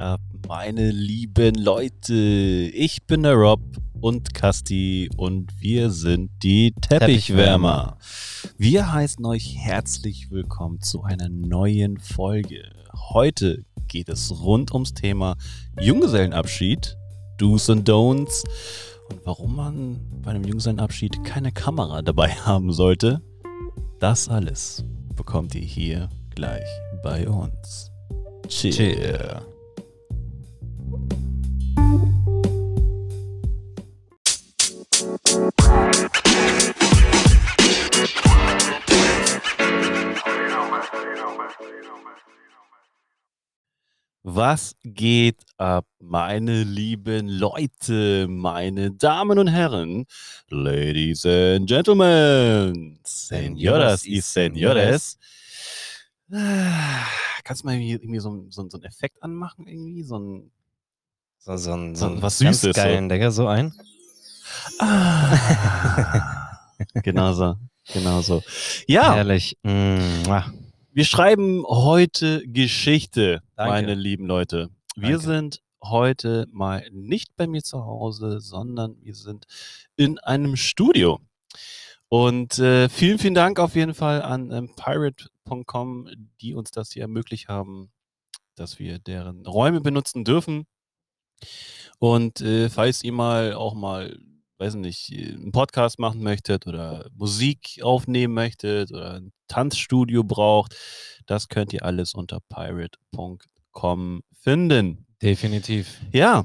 ab, meine lieben Leute? Ich bin der Rob und Kasti und wir sind die Teppichwärmer. Wir heißen euch herzlich willkommen zu einer neuen Folge. Heute geht es rund ums Thema Junggesellenabschied, Do's und Don'ts und warum man bei einem Junggesellenabschied keine Kamera dabei haben sollte. Das alles bekommt ihr hier gleich bei uns. Cheers. Cheer. Was geht ab, meine lieben Leute, meine Damen und Herren, Ladies and Gentlemen, Senoras y Senores. Ah, Kannst du mal irgendwie, so, ein- so, so einen Effekt anmachen, irgendwie? So ein. So, so ein, So so ein was ganz Süßes, so. geilen Digga, so ein. Ah. genau so. Genau so. Ja, Herrlich. Mm, ah. Wir schreiben heute Geschichte, Danke. meine lieben Leute. Wir Danke. sind heute mal nicht bei mir zu Hause, sondern wir sind in einem Studio. Und äh, vielen, vielen Dank auf jeden Fall an ähm, pirate.com, die uns das hier ermöglicht haben, dass wir deren Räume benutzen dürfen. Und äh, falls ihr mal auch mal, weiß nicht, einen Podcast machen möchtet oder Musik aufnehmen möchtet oder ein Tanzstudio braucht, das könnt ihr alles unter pirate.com finden. Definitiv. Ja,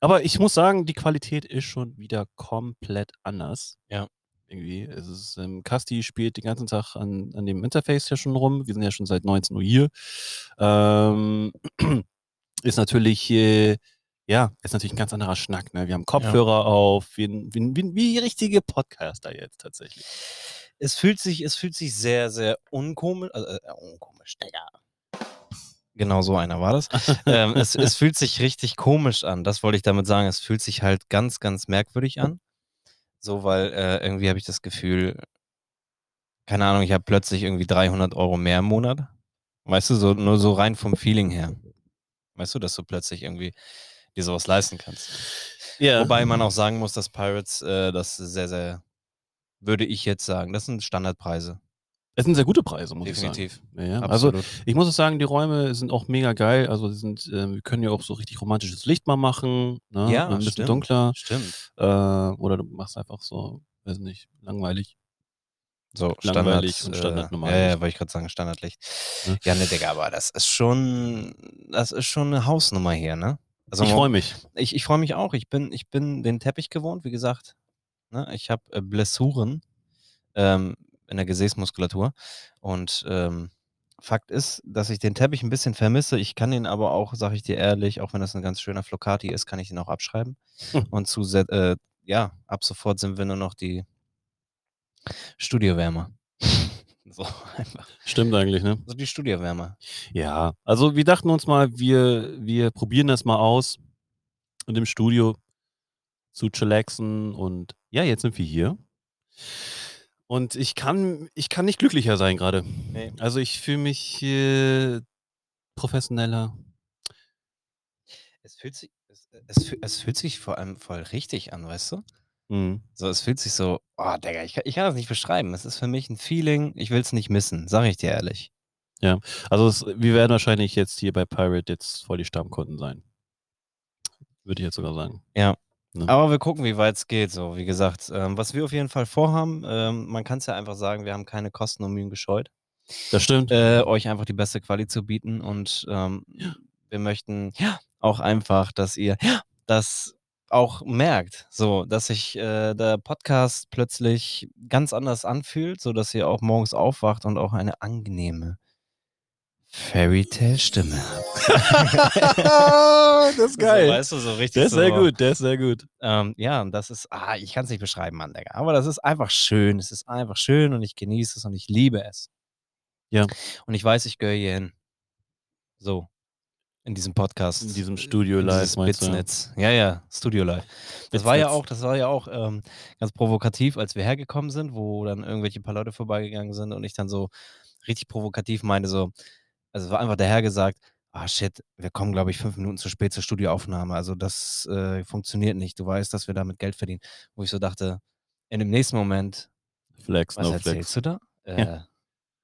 aber ich muss sagen, die Qualität ist schon wieder komplett anders. Ja. Irgendwie. Es ist, ähm, Kasti spielt den ganzen Tag an, an dem Interface ja schon rum. Wir sind ja schon seit 19 Uhr hier. Ähm, ist natürlich, äh, ja, ist natürlich ein ganz anderer Schnack. Ne? Wir haben Kopfhörer auf, wie, wie, wie, wie richtige Podcaster jetzt tatsächlich. Es fühlt sich, es fühlt sich sehr, sehr unkomisch, also, äh, unkomisch, Digga. Genau so einer war das. ähm, es, es fühlt sich richtig komisch an. Das wollte ich damit sagen. Es fühlt sich halt ganz, ganz merkwürdig an. So, weil äh, irgendwie habe ich das Gefühl, keine Ahnung, ich habe plötzlich irgendwie 300 Euro mehr im Monat. Weißt du, so nur so rein vom Feeling her. Weißt du, dass du plötzlich irgendwie dir sowas leisten kannst. Ja. Wobei man auch sagen muss, dass Pirates äh, das sehr, sehr, würde ich jetzt sagen, das sind Standardpreise. es sind sehr gute Preise, muss Definitiv. ich sagen. Ja, ja. Also. Ich muss auch sagen, die Räume sind auch mega geil. Also die sind, ähm, wir können ja auch so richtig romantisches Licht mal machen. Ne? Ja, ein bisschen stimmt. dunkler. Stimmt. Äh, oder du machst einfach so, weiß nicht, langweilig. So, Langweilig Standard, und Standard äh, Ja, ja, wollte ich gerade sagen, Standardlicht. Ne? Ja, ne, Digga, aber das ist schon, das ist schon eine Hausnummer hier, ne? Also ich freue mich. ich, ich freue mich auch. Ich bin, ich bin den Teppich gewohnt, wie gesagt. Ne? Ich habe äh, Blessuren ähm, in der Gesäßmuskulatur. Und ähm, Fakt ist, dass ich den Teppich ein bisschen vermisse. Ich kann ihn aber auch, sage ich dir ehrlich, auch wenn das ein ganz schöner Flocati ist, kann ich ihn auch abschreiben. Hm. Und zu, äh, ja, ab sofort sind wir nur noch die Studiowärmer. So einfach. Stimmt eigentlich, ne? So die Studiowärmer. Ja, also wir dachten uns mal, wir, wir probieren das mal aus in dem Studio zu chillaxen und ja, jetzt sind wir hier. Und ich kann, ich kann nicht glücklicher sein gerade. Nee. Also ich fühle mich äh, professioneller. Es fühlt sich, es, es, es fühlt sich vor allem voll richtig an, weißt du? Mhm. So, es fühlt sich so, oh, Digga, ich, kann- ich kann das nicht beschreiben. Es ist für mich ein Feeling, ich will es nicht missen, sag ich dir ehrlich. Also es, wir werden wahrscheinlich jetzt hier bei Pirate jetzt voll die Stammkunden sein. Würde ich jetzt sogar sagen. Ja. Ne? Aber wir gucken, wie weit es geht. So, wie gesagt, ähm, was wir auf jeden Fall vorhaben, ähm, man kann es ja einfach sagen, wir haben keine Kosten und Mühen gescheut, Das stimmt. äh, euch einfach die beste Quali zu bieten und ähm, wir möchten auch einfach, dass ihr das auch merkt, so, dass sich äh, der Podcast plötzlich ganz anders anfühlt, so dass ihr auch morgens aufwacht und auch eine angenehme Fairy Tale Stimme habt. das ist So, weißt du, so richtig Der ist so, sehr gut, der ist sehr gut. Ähm, ja, und das ist, ah, ich kann es nicht beschreiben, Mann, Digga. Aber das ist einfach schön. Es ist einfach schön und ich genieße es und ich liebe es. Ja. Und ich weiß, ich gehöre hier hin. So. In diesem Podcast. In diesem Studio live? Bitznetz. Ja, ja, Studio Live. Das war ja auch, das war ja auch ähm, ganz provokativ, als wir hergekommen sind, wo dann irgendwelche paar Leute vorbeigegangen sind und ich dann so richtig provokativ meinte, so, also es war einfach der Herr gesagt, ah shit, wir kommen, glaube ich, fünf Minuten zu spät zur Studioaufnahme. Also das äh, funktioniert nicht. Du weißt, dass wir damit Geld verdienen. Wo ich so dachte, in dem nächsten Moment, Flex, was no erzählst flex. du da? Äh,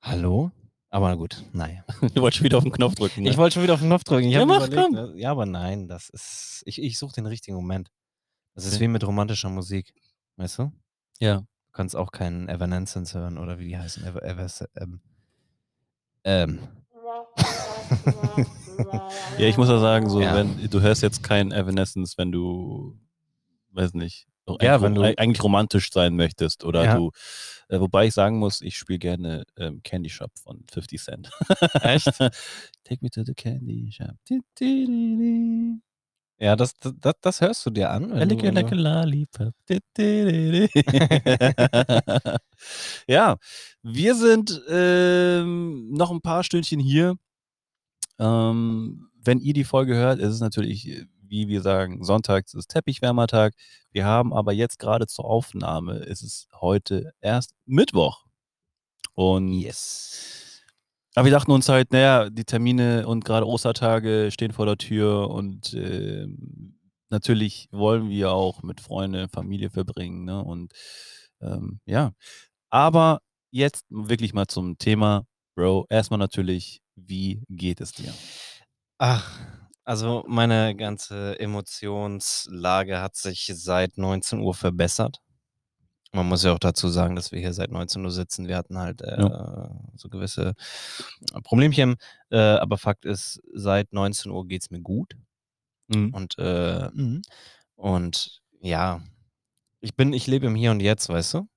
Hallo? Aber na gut, naja. Du wolltest schon wieder auf den Knopf drücken. Ne? Ich wollte schon wieder auf den Knopf drücken. Ich Ja, mach, überlegt, komm. ne? Ja, aber nein, das ist. Ich, ich suche den richtigen Moment. Das ist Okay. wie mit romantischer Musik. Weißt du? ja. Du kannst auch keinen Evanescence hören oder wie die heißen. Ever, Ever, ähm, ähm. ja, ich muss ja sagen, so, Ja. wenn du hörst jetzt kein Evanescence, wenn du, weiß nicht, Ja, wenn du- eigentlich romantisch sein möchtest oder Ja. du, äh, wobei ich sagen muss, ich spiele gerne ähm, Candy Shop von 50 Cent. Echt? Take me to the Candy Shop. Ja, das, das, das hörst du dir an. I wenn like a lollipop. Ja, wir sind ähm, noch ein paar Stündchen hier. Ähm, wenn ihr die Folge hört, ist es natürlich, äh, wie wir sagen, sonntags ist Teppichwärmertag. Wir haben aber jetzt gerade zur Aufnahme, ist es heute erst Mittwoch. Und Yes. aber wir dachten uns halt, naja, die Termine und gerade Ostertage stehen vor der Tür und ähm, natürlich wollen wir auch mit Freunde, Familie verbringen. Ne? Und ähm, ja, aber jetzt wirklich mal zum Thema, Bro. Erstmal natürlich, wie geht es dir? Ach, also meine ganze Emotionslage hat sich seit 19 Uhr verbessert. Man muss ja auch dazu sagen, dass wir hier seit 19 Uhr sitzen. Wir hatten halt äh, so gewisse Problemchen. Äh, aber Fakt ist, seit 19 Uhr geht es mir gut. Mhm. Und, äh, mhm. und ja, ich bin, ich lebe im Hier und Jetzt, weißt du?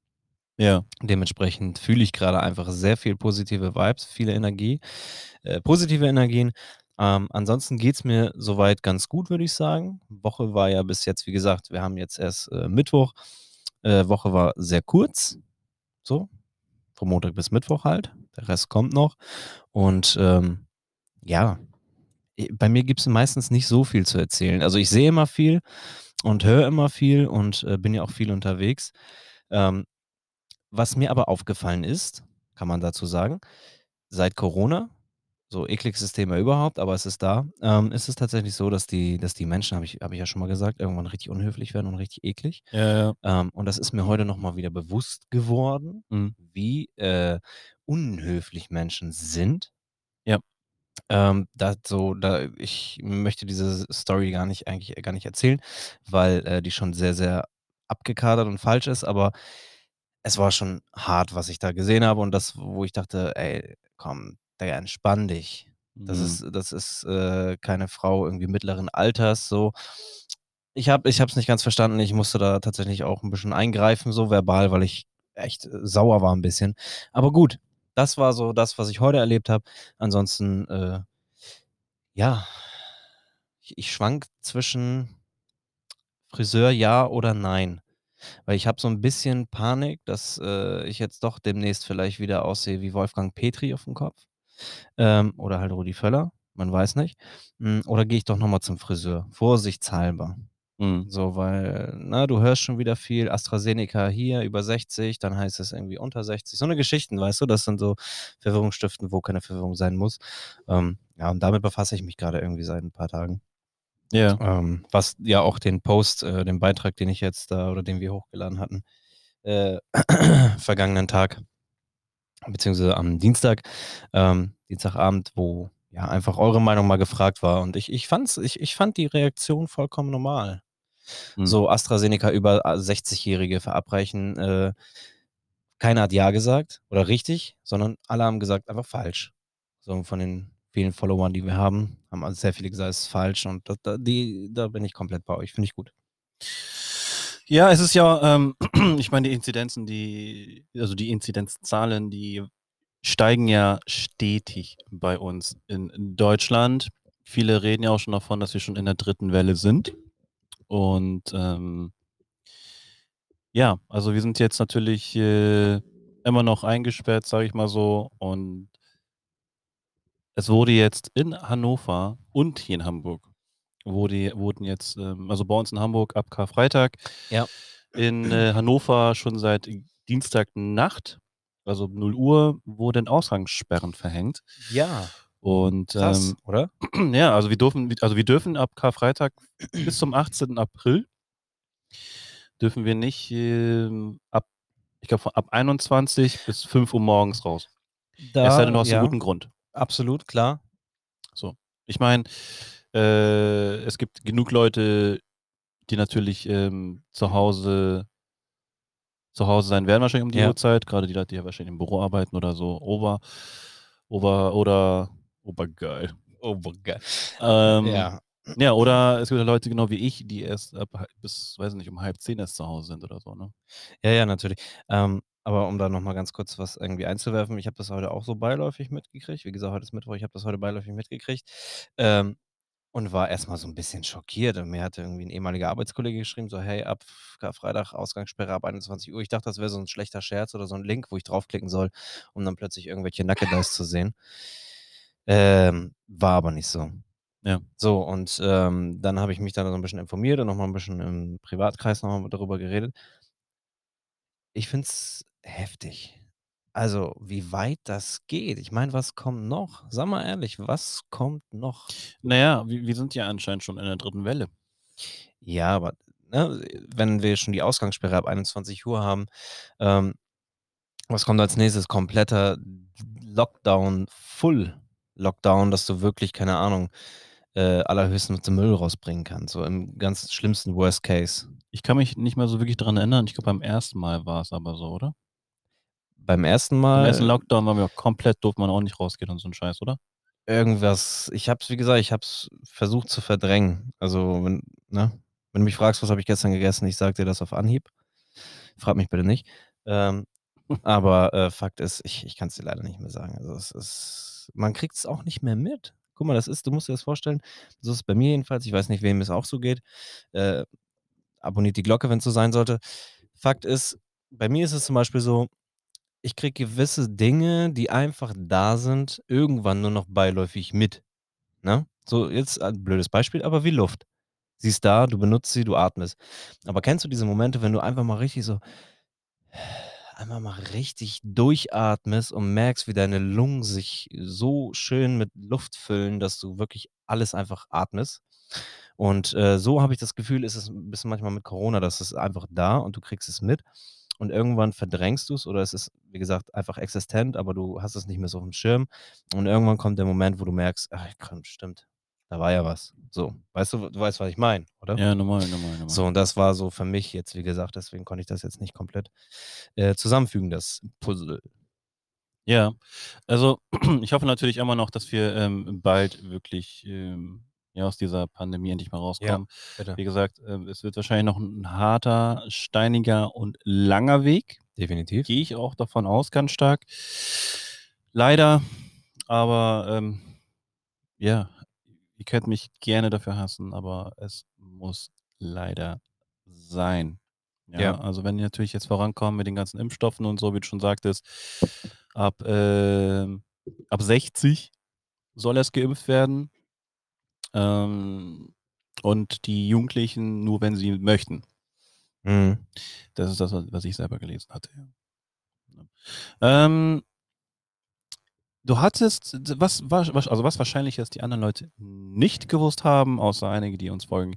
Ja. Dementsprechend fühle ich gerade einfach sehr viel positive Vibes, viele Energie, äh, positive Energien. Ähm, ansonsten geht es mir soweit ganz gut, würde ich sagen. Woche war ja bis jetzt, wie gesagt, wir haben jetzt erst äh, Mittwoch. Äh, Woche war sehr kurz. So. Von Montag bis Mittwoch halt. Der Rest kommt noch. Und ähm, ja, bei mir gibt es meistens nicht so viel zu erzählen. Also ich sehe immer viel und höre immer viel und äh, bin ja auch viel unterwegs. Ähm, was mir aber aufgefallen ist, kann man dazu sagen, seit Corona, so ekligstes Thema überhaupt, aber es ist da, ähm, ist es tatsächlich so, dass die, dass die Menschen, habe ich, hab ich ja schon mal gesagt, irgendwann richtig unhöflich werden und richtig eklig. Ja, ja. Ähm, und das ist mir heute nochmal wieder bewusst geworden, Mhm. wie äh, unhöflich Menschen sind. Ja. Ähm, da so, da, ich möchte diese Story gar nicht eigentlich gar nicht erzählen, weil äh, die schon sehr, sehr abgekadert und falsch ist, aber es war schon hart, was ich da gesehen habe und das, wo ich dachte, ey, komm, Digga, entspann dich. Das Mhm. ist, das ist äh, keine Frau irgendwie mittleren Alters, so. Ich habe ich es nicht ganz verstanden. Ich musste da tatsächlich auch ein bisschen eingreifen, so verbal, weil ich echt äh, sauer war ein bisschen. Aber gut, das war so das, was ich heute erlebt habe. Ansonsten, äh, ja, ich, ich schwank zwischen Friseur ja oder nein. Weil ich habe so ein bisschen Panik, dass äh, ich jetzt doch demnächst vielleicht wieder aussehe wie Wolfgang Petri auf dem Kopf. Ähm, oder halt Rudi Völler, man weiß nicht. Mm, Oder gehe ich doch nochmal zum Friseur, vorsichtshalber. Mhm. So, weil, na, du hörst schon wieder viel AstraZeneca hier über 60, dann heißt es irgendwie unter 60. So eine Geschichten, weißt du, das sind so Verwirrungsstiften, wo keine Verwirrung sein muss. Ähm, ja, und damit befasse ich mich gerade irgendwie seit ein paar Tagen. Ja. Ähm, was ja auch den Post, äh, den Beitrag, den ich jetzt da oder den wir hochgeladen hatten, äh, vergangenen Tag, beziehungsweise am Dienstag, ähm, Dienstagabend, wo ja einfach eure Meinung mal gefragt war. Und ich, ich, fand's, ich, ich fand die Reaktion vollkommen normal. Mhm. So AstraZeneca über 60-Jährige verabreichen. Äh, keiner hat Ja gesagt oder richtig, sondern alle haben gesagt, einfach falsch. So von den vielen Followern, die wir haben, haben also sehr viele gesagt, es ist falsch. Und da, da, die, da bin ich komplett bei euch. Finde ich gut. Ja, es ist ja, ähm, ich meine, die Inzidenzen, die, also die Inzidenzzahlen, die steigen ja stetig bei uns in, Deutschland. Viele reden ja auch schon davon, dass wir schon in der dritten Welle sind. Und ähm, ja, also wir sind jetzt natürlich äh, immer noch eingesperrt, sage ich mal so. Und es wurde jetzt in Hannover und hier in Hamburg wurde, wurden jetzt, ähm, also bei uns in Hamburg ab Karfreitag, Ja. in äh, Hannover schon seit Dienstagnacht, also um 0 Uhr, wurden Ausgangssperren verhängt. Ja. Und Krass, ähm, oder? ja, also wir dürfen, also wir dürfen ab Karfreitag bis zum 18. April dürfen wir nicht ähm, ab, ich glaube, ab 21 bis 5 Uhr morgens raus. Da, es sei denn, du hast ja, einen guten Grund. absolut, klar. So. Ich meine, äh, es gibt genug Leute, die natürlich ähm, zu Hause zu Hause sein werden, wahrscheinlich um die Ja. Uhrzeit. Gerade die Leute, die ja wahrscheinlich im Büro arbeiten oder so. Ober, Ober, oder Obergeil. Obergeil. Ähm, Ja. Ja, oder es gibt Leute genau wie ich, die erst ab, bis, weiß nicht, um halb zehn erst zu Hause sind oder so, ne? Ja, ja, natürlich. Ähm, aber um da noch mal ganz kurz was irgendwie einzuwerfen, ich habe das heute auch so beiläufig mitgekriegt. Wie gesagt, heute ist Mittwoch, ich habe das heute beiläufig mitgekriegt, ähm, und war erst mal so 'n bisschen schockiert. Und mir hatte irgendwie 'n ehemaliger Arbeitskollege geschrieben, so: „Hey, ab Karfreitag Ausgangssperre ab 21:00." Ich dachte, das wäre so 'n schlechter Scherz oder so 'n Link, wo ich draufklicken soll, um dann plötzlich irgendwelche Nackedeis zu sehen. Ähm, war aber nicht so. Ja. So, und, ähm, dann habe ich mich da so 'n bisschen informiert und noch mal 'n bisschen im Privatkreis noch mal darüber geredet. Ich finde es heftig. Also, wie weit das geht. Ich meine, was kommt noch? Sag mal ehrlich, was kommt noch? Na ja, wir wir sind ja anscheinend schon in der dritten Welle. Ja, aber, ne, wenn wir schon die Ausgangssperre ab 21:00 haben, ähm, was kommt als Nächstes? Kompletter Lockdown, Full-Lockdown, dass du wirklich, keine Ahnung, äh, allerhöchstens den Müll rausbringen kannst, so im ganz schlimmsten Worst Case. Ich kann mich nicht mehr so wirklich dran erinnern. Ich glaube, beim ersten Mal war es aber so, oder? Beim ersten Beim ersten Mal Lockdown waren wir komplett durfte man auch nicht rausgehen und so 'n Scheiß, oder? irgendwas ich habe es wie gesagt, ich habe es versucht zu verdrängen. Also, wenn ne? Wenn du mich fragst: „Was habe ich gestern gegessen?" Ich sage dir das auf Anhieb. Frag mich bitte nicht. Ähm, aber, äh, Fakt ist, ich ich kann's dir leider nicht mehr sagen. Also, es ist man kriegt's auch nicht mehr mit. Guck mal, das ist du musst dir das vorstellen, so ist es bei mir jedenfalls, ich weiß nicht, wem es auch so geht. Äh, abonniert die Glocke, wenn's so sein sollte. Fakt ist, bei mir ist es zum Beispiel so, ich kriege gewisse Dinge, die einfach da sind, irgendwann nur noch beiläufig mit, ne? So, jetzt ein blödes Beispiel, aber wie Luft. Sie ist da, du benutzt sie, du atmest. Aber kennst du diese Momente, wenn du einfach mal richtig so einfach mal richtig durchatmest und merkst, wie deine Lungen sich so schön mit Luft füllen, dass du wirklich alles einfach atmest? Und, äh, so habe ich das Gefühl, ist es 'n bisschen manchmal mit Corona, das ist einfach da und du kriegst es mit und irgendwann verdrängst du's oder es ist, wie gesagt, einfach existent, aber du hast es nicht mehr so aufm Schirm und irgendwann kommt der Moment, wo du merkst: „Ach komm, stimmt, da war ja was." So, weißt du du weißt, was ich meine, oder? Ja, normal, normal, normal. So, und das war so für mich jetzt, wie gesagt deswegen konnte ich das jetzt nicht komplett, äh, zusammenfügen, das Puzzle. Ja, also, ich hoffe natürlich immer noch, dass wir, ähm, bald wirklich, ähm, ja, aus dieser Pandemie endlich mal Ja, rauskommen. bitte. Wie gesagt, ähm, es wird wahrscheinlich noch 'n harter, steiniger und langer Weg. Definitiv. Gehe ich auch davon aus, ganz stark. Leider, aber, ähm, ja, ihr könnt mich gerne dafür hassen, aber es muss leider sein. Ja, Ja. also, wenn die natürlich jetzt vorankommen mit den ganzen Impfstoffen und so, wie du schon sagtest, ab, ähm ab 60 soll erst geimpft werden. Ähm, und die Jugendlichen nur, wenn sie möchten. Mhm. Das ist das, was was ich selber gelesen hatte. Ähm du hattest was wahrsch also, was wahrscheinlich jetzt die anderen Leute nicht gewusst haben, außer einige, die uns folgen.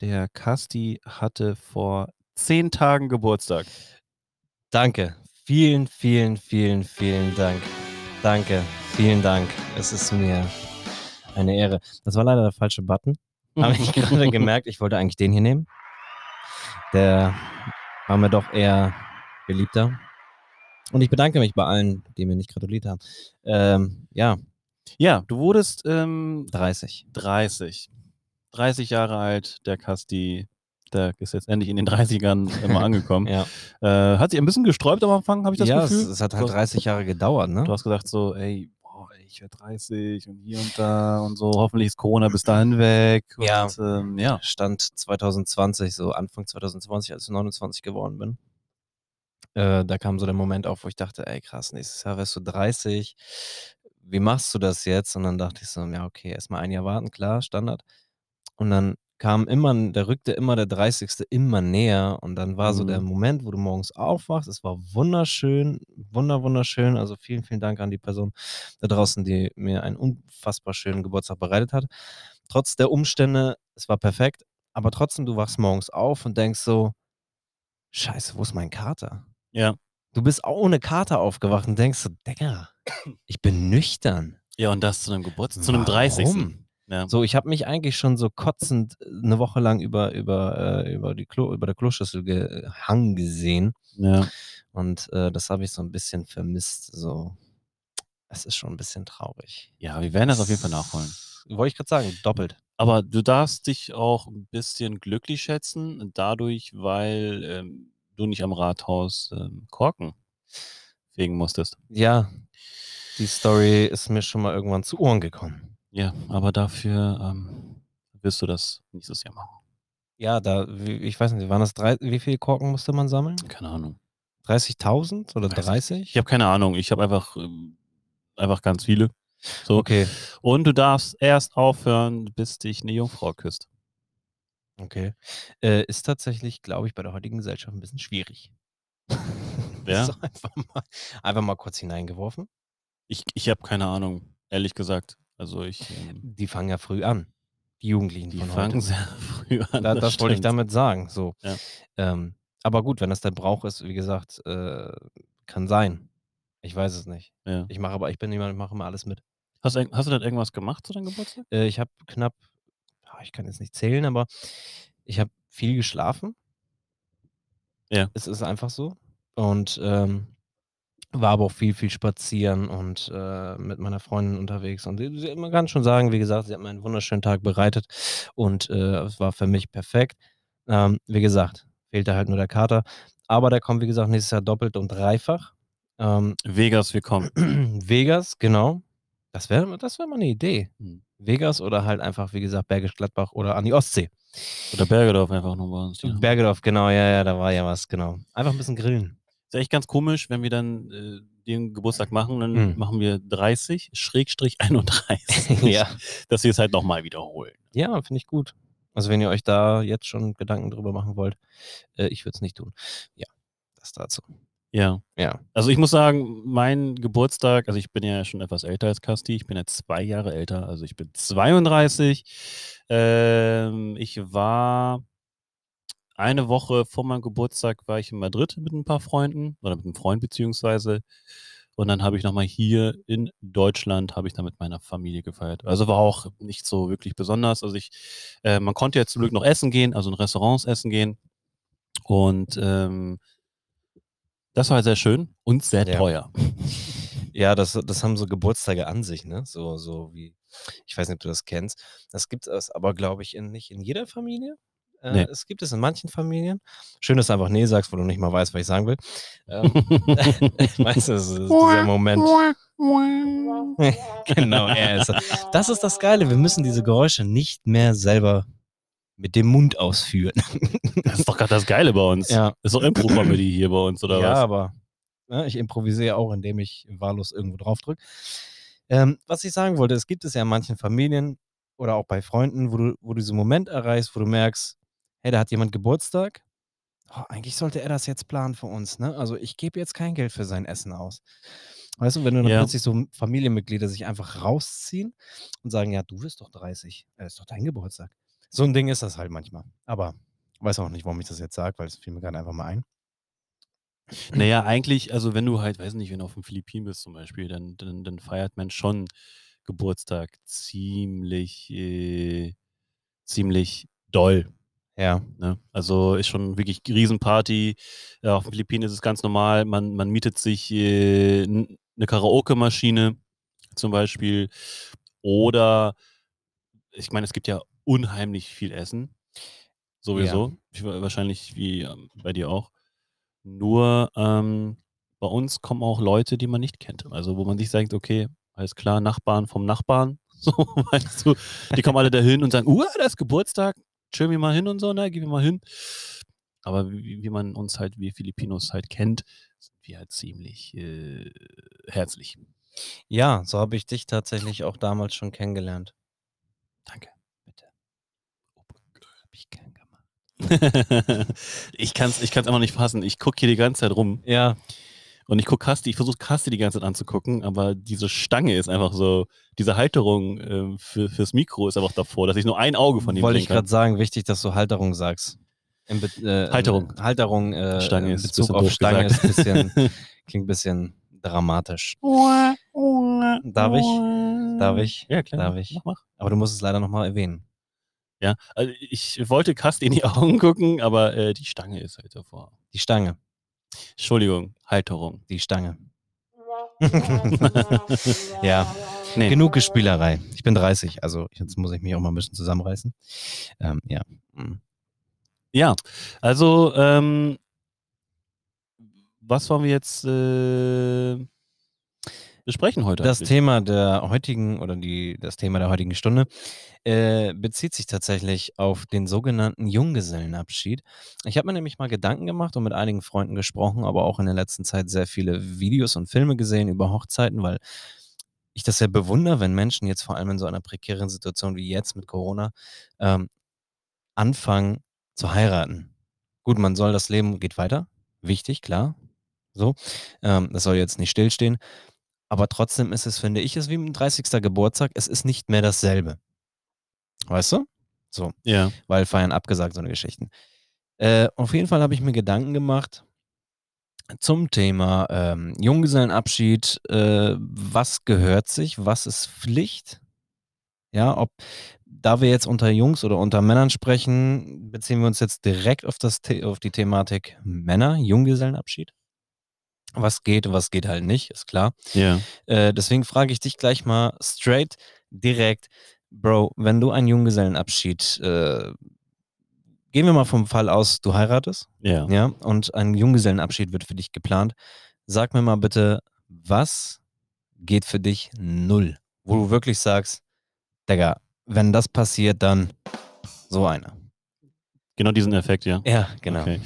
Der Kasti hatte vor 10 Tagen Geburtstag. Danke. Vielen, vielen, vielen, vielen Dank. Danke. Vielen Dank. Es ist mir eine Ehre. Das war leider der falsche Button. Habe ich gerade gemerkt, ich wollte eigentlich den hier nehmen. Der war mir doch eher beliebter. Und ich bedanke mich bei allen, die mir nicht gratuliert haben. Ähm, ja. Ja, du wurdest, ähm 30. 30. 30 Jahre alt, der Kasti, der ist jetzt endlich in den 30ern immer angekommen. Ja. Äh, hat sich ein bisschen gesträubt am Anfang, habe ich das Ja, es Gefühl. es hat Du halt hast 30 Jahre gedauert, ne? Du hast gesagt so: „Ey, ey, ich werde 30 und hier und da und so. Hoffentlich ist Corona bis dahin weg." Ja. Und, ähm, ja. Stand 2020, so Anfang 2020, als ich 29 geworden bin. Äh, da kam so der Moment auf, wo ich dachte: „Ey krass, nächstes Jahr wirst du 30. Wie machst du das jetzt?" Und dann dachte ich so: „Ja, okay, erst mal 1 Jahr warten, klar, Standard." Und dann kam immer, der rückte immer der 30. immer näher und dann war so der Mhm. Moment, wo du morgens aufwachst. Es war wunderschön, wunder, wunderschön. Also vielen, vielen Dank an die Person da draußen, die mir einen unfassbar schönen Geburtstag bereitet hat. Trotz der Umstände, es war perfekt, aber trotzdem, du wachst morgens auf und denkst so, Scheiße, wo ist mein Kater? Ja. Du bist auch ohne Kater aufgewacht und denkst so, Digga, ich bin nüchtern. Ja, und das zu einem Geburtstag, zu einem 30. Ja. So, ich habe mich eigentlich schon so kotzend äh, eine Woche lang über, über, äh, über, die Klo, über der Kloschüssel gehangen gesehen. ja. Und äh, das habe ich so ein bisschen vermisst. So, es ist schon ein bisschen traurig. Ja, wir werden das auf jeden Fall nachholen. Wollte ich gerade sagen, doppelt. Aber du darfst dich auch ein bisschen glücklich schätzen, dadurch, weil ähm, du nicht am Rathaus ähm, Korken fegen musstest. Ja, die Story ist mir schon mal irgendwann zu Ohren gekommen. Ja, aber dafür ähm, wirst du das nächstes Jahr machen. Ja, da, ich weiß nicht, waren das drei, wie viele Korken musste man sammeln? Keine Ahnung. 30.000 oder Weiß ich 30? Ich habe keine Ahnung. Ich habe einfach, ähm, einfach ganz viele. So. Okay, Und du darfst erst aufhören, bis dich eine Jungfrau küsst. okay. Äh, ist tatsächlich, glaube ich, bei der heutigen Gesellschaft ein bisschen schwierig. Ja? So einfach, mal, einfach mal kurz hineingeworfen. Ich, ich habe keine Ahnung, ehrlich gesagt. Also ich, ähm, Die fangen ja früh an. Die Jugendlichen die fangen heute. sehr früh an. Da, das wollte ich damit sagen. So. Ja. Ähm, aber gut, wenn das der Brauch ist, wie gesagt, äh, kann sein. Ich weiß es nicht. Ja. Ich mache aber, ich bin jemand, ich mache immer alles mit. Hast, hast du denn irgendwas gemacht zu deinem Geburtstag? Äh, ich habe knapp, ich kann jetzt nicht zählen, aber ich habe viel geschlafen. Ja. Es ist einfach so. Und ähm, war aber auch viel, viel spazieren und äh, mit meiner Freundin unterwegs. Und sie- man kann schon sagen, wie gesagt, sie hat mir einen wunderschönen Tag bereitet und äh, es war für mich perfekt. Ähm, wie gesagt, fehlte halt nur der Kater. Aber der kommt, wie gesagt, nächstes Jahr doppelt und dreifach. Ähm, Vegas, wir kommen. Vegas, genau. Das wäre das wär mal eine Idee. Hm. Vegas oder halt einfach, wie gesagt, Bergisch Gladbach oder an die Ostsee. Oder Bergedorf einfach noch bei uns. Ja. Bergedorf, genau, ja, ja, da war ja was, genau. Einfach ein bisschen grillen. Ist echt ganz komisch, wenn wir dann äh, den Geburtstag machen, dann Hm. machen wir 30, Schrägstrich 31. ja. Dass wir es halt nochmal wiederholen. Ja, finde ich gut. Also wenn ihr euch da jetzt schon Gedanken drüber machen wollt, äh, ich würde es nicht tun. Ja, das dazu. Ja. Ja. Also ich muss sagen, mein Geburtstag, also ich bin ja schon etwas älter als Kasti, ich bin ja zwei Jahre älter, also ich bin 32. Ähm, ich war eine Woche vor meinem Geburtstag war ich in Madrid mit ein paar Freunden oder mit einem Freund beziehungsweise und dann habe ich nochmal hier in Deutschland habe ich dann mit meiner Familie gefeiert. Also war auch nicht so wirklich besonders. Also ich, äh, man konnte jetzt zum Glück noch essen gehen, also in Restaurants essen gehen und ähm, das war sehr schön und sehr Ja. teuer. Ja, das, das haben so Geburtstage an sich, ne? So, so wie, ich weiß nicht, ob du das kennst. Das gibt es aber, glaube ich, in, nicht in jeder Familie. Äh, Nee. Es gibt es in manchen Familien. Schön, dass du einfach Nee sagst, wo du nicht mal weißt, was ich sagen will. Ähm, weißt du, das ist dieser Moment. genau, er ist. Das ist das Geile. Wir müssen diese Geräusche nicht mehr selber mit dem Mund ausführen. Das ist doch gerade das Geile bei uns. ja, Das ist doch Impro-Comedy hier bei uns, oder ja, was? aber ne, ich improvisiere auch, indem ich wahllos irgendwo drauf drücke. Ähm, was ich sagen wollte, es gibt es ja in manchen Familien oder auch bei Freunden, wo du, wo du diesen Moment erreichst, wo du merkst, hey, da hat jemand Geburtstag. Oh, eigentlich sollte er das jetzt planen für uns, ne? Also ich gebe jetzt kein Geld für sein Essen aus. Weißt du, wenn du dann Ja. plötzlich so Familienmitglieder sich einfach rausziehen und sagen, ja, du bist doch 30, äh, ist doch dein Geburtstag. So ein Ding ist das halt manchmal. Aber weiß auch nicht, warum ich das jetzt sage, weil es fiel mir gerade einfach mal ein. Naja, eigentlich, also wenn du halt, weiß nicht, wenn du auf den Philippinen bist zum Beispiel, dann, dann, dann feiert man schon Geburtstag ziemlich, äh, ziemlich doll. Ja. Ne? Also ist schon wirklich Riesenparty. Ja, auf den Philippinen ist es ganz normal. Man, man mietet sich äh, eine Karaoke-Maschine zum Beispiel. Oder, ich meine, es gibt ja unheimlich viel Essen. Sowieso. Ich, wa- wahrscheinlich wie ähm, bei dir auch. Nur ähm, bei uns kommen auch Leute, die man nicht kennt. Also wo man sich sagt, okay, alles klar, Nachbarn vom Nachbarn. So, weißt du, die kommen alle dahin und sagen, uh, da ist Geburtstag, chillen wir mal hin und so, ne, gehen wir mal hin. Aber wie, wie man uns halt, wir Filipinos halt kennt, sind wir halt ziemlich äh, herzlich. Ja, so habe ich dich tatsächlich auch damals schon kennengelernt. Danke. Bitte. ich gern gemacht. ich kann es ich kann's einfach nicht fassen. Ich gucke hier die ganze Zeit rum Ja, und ich gucke Kasti, ich versuche Kasti die ganze Zeit anzugucken, aber diese Stange ist einfach so, diese Halterung ähm, für, fürs Mikro ist einfach davor, dass ich nur ein Auge von ihm wollte ich gerade sagen, wichtig, dass du Halterung sagst. In Be äh, Halterung. äh, Halterung, äh, Stange in Bezug auf Stange gesagt. ist ein bisschen, klingt ein bisschen dramatisch. Darf ich? Darf ich? Ja, klar. Darf ich? Mach, mach. Aber du musst es leider nochmal erwähnen. Ja, also ich wollte Kasti in die Augen gucken, aber äh, die Stange ist halt davor. Die Stange. Entschuldigung, Halterung. Die Stange. ja, Nee. genug Gespielerei. Ich bin 30, also jetzt muss ich mich auch mal ein bisschen zusammenreißen. Ähm, ja. Mm. Ja, also, ähm, was wollen wir jetzt äh, besprechen heute? Das eigentlich? Thema der heutigen oder die, das Thema der heutigen Stunde äh, bezieht sich tatsächlich auf den sogenannten Junggesellenabschied. Ich habe mir nämlich mal Gedanken gemacht und mit einigen Freunden gesprochen, aber auch in der letzten Zeit sehr viele Videos und Filme gesehen über Hochzeiten, weil ich das sehr bewundere, wenn Menschen jetzt vor allem in so einer prekären Situation wie jetzt mit Corona ähm, anfangen zu heiraten. Gut, man soll das Leben geht weiter, wichtig, klar. So, ähm, das soll jetzt nicht stillstehen. Aber trotzdem ist es, finde ich, es wie ein 30. Geburtstag. Es ist nicht mehr dasselbe. Weißt du? So, Ja, weil Feiern abgesagt, so eine Geschichten. Äh, auf jeden Fall habe ich mir Gedanken gemacht zum Thema ähm, Junggesellenabschied. Äh, was gehört sich? Was ist Pflicht? Ja, ob, da wir jetzt unter Jungs oder unter Männern sprechen, beziehen wir uns jetzt direkt auf, das, auf die Thematik Männer, Junggesellenabschied. Was geht und was geht halt nicht, ist klar. ja. Äh, deswegen frage ich dich gleich mal straight, direkt, Bro, wenn du einen Junggesellenabschied, äh, gehen wir mal vom Fall aus, du heiratest, Ja. ja, und ein Junggesellenabschied wird für dich geplant. Sag mir mal bitte, was geht für dich null? Wo du wirklich sagst, Digga, wenn das passiert, dann so einer. Genau diesen Effekt, ja. Ja, genau. Okay.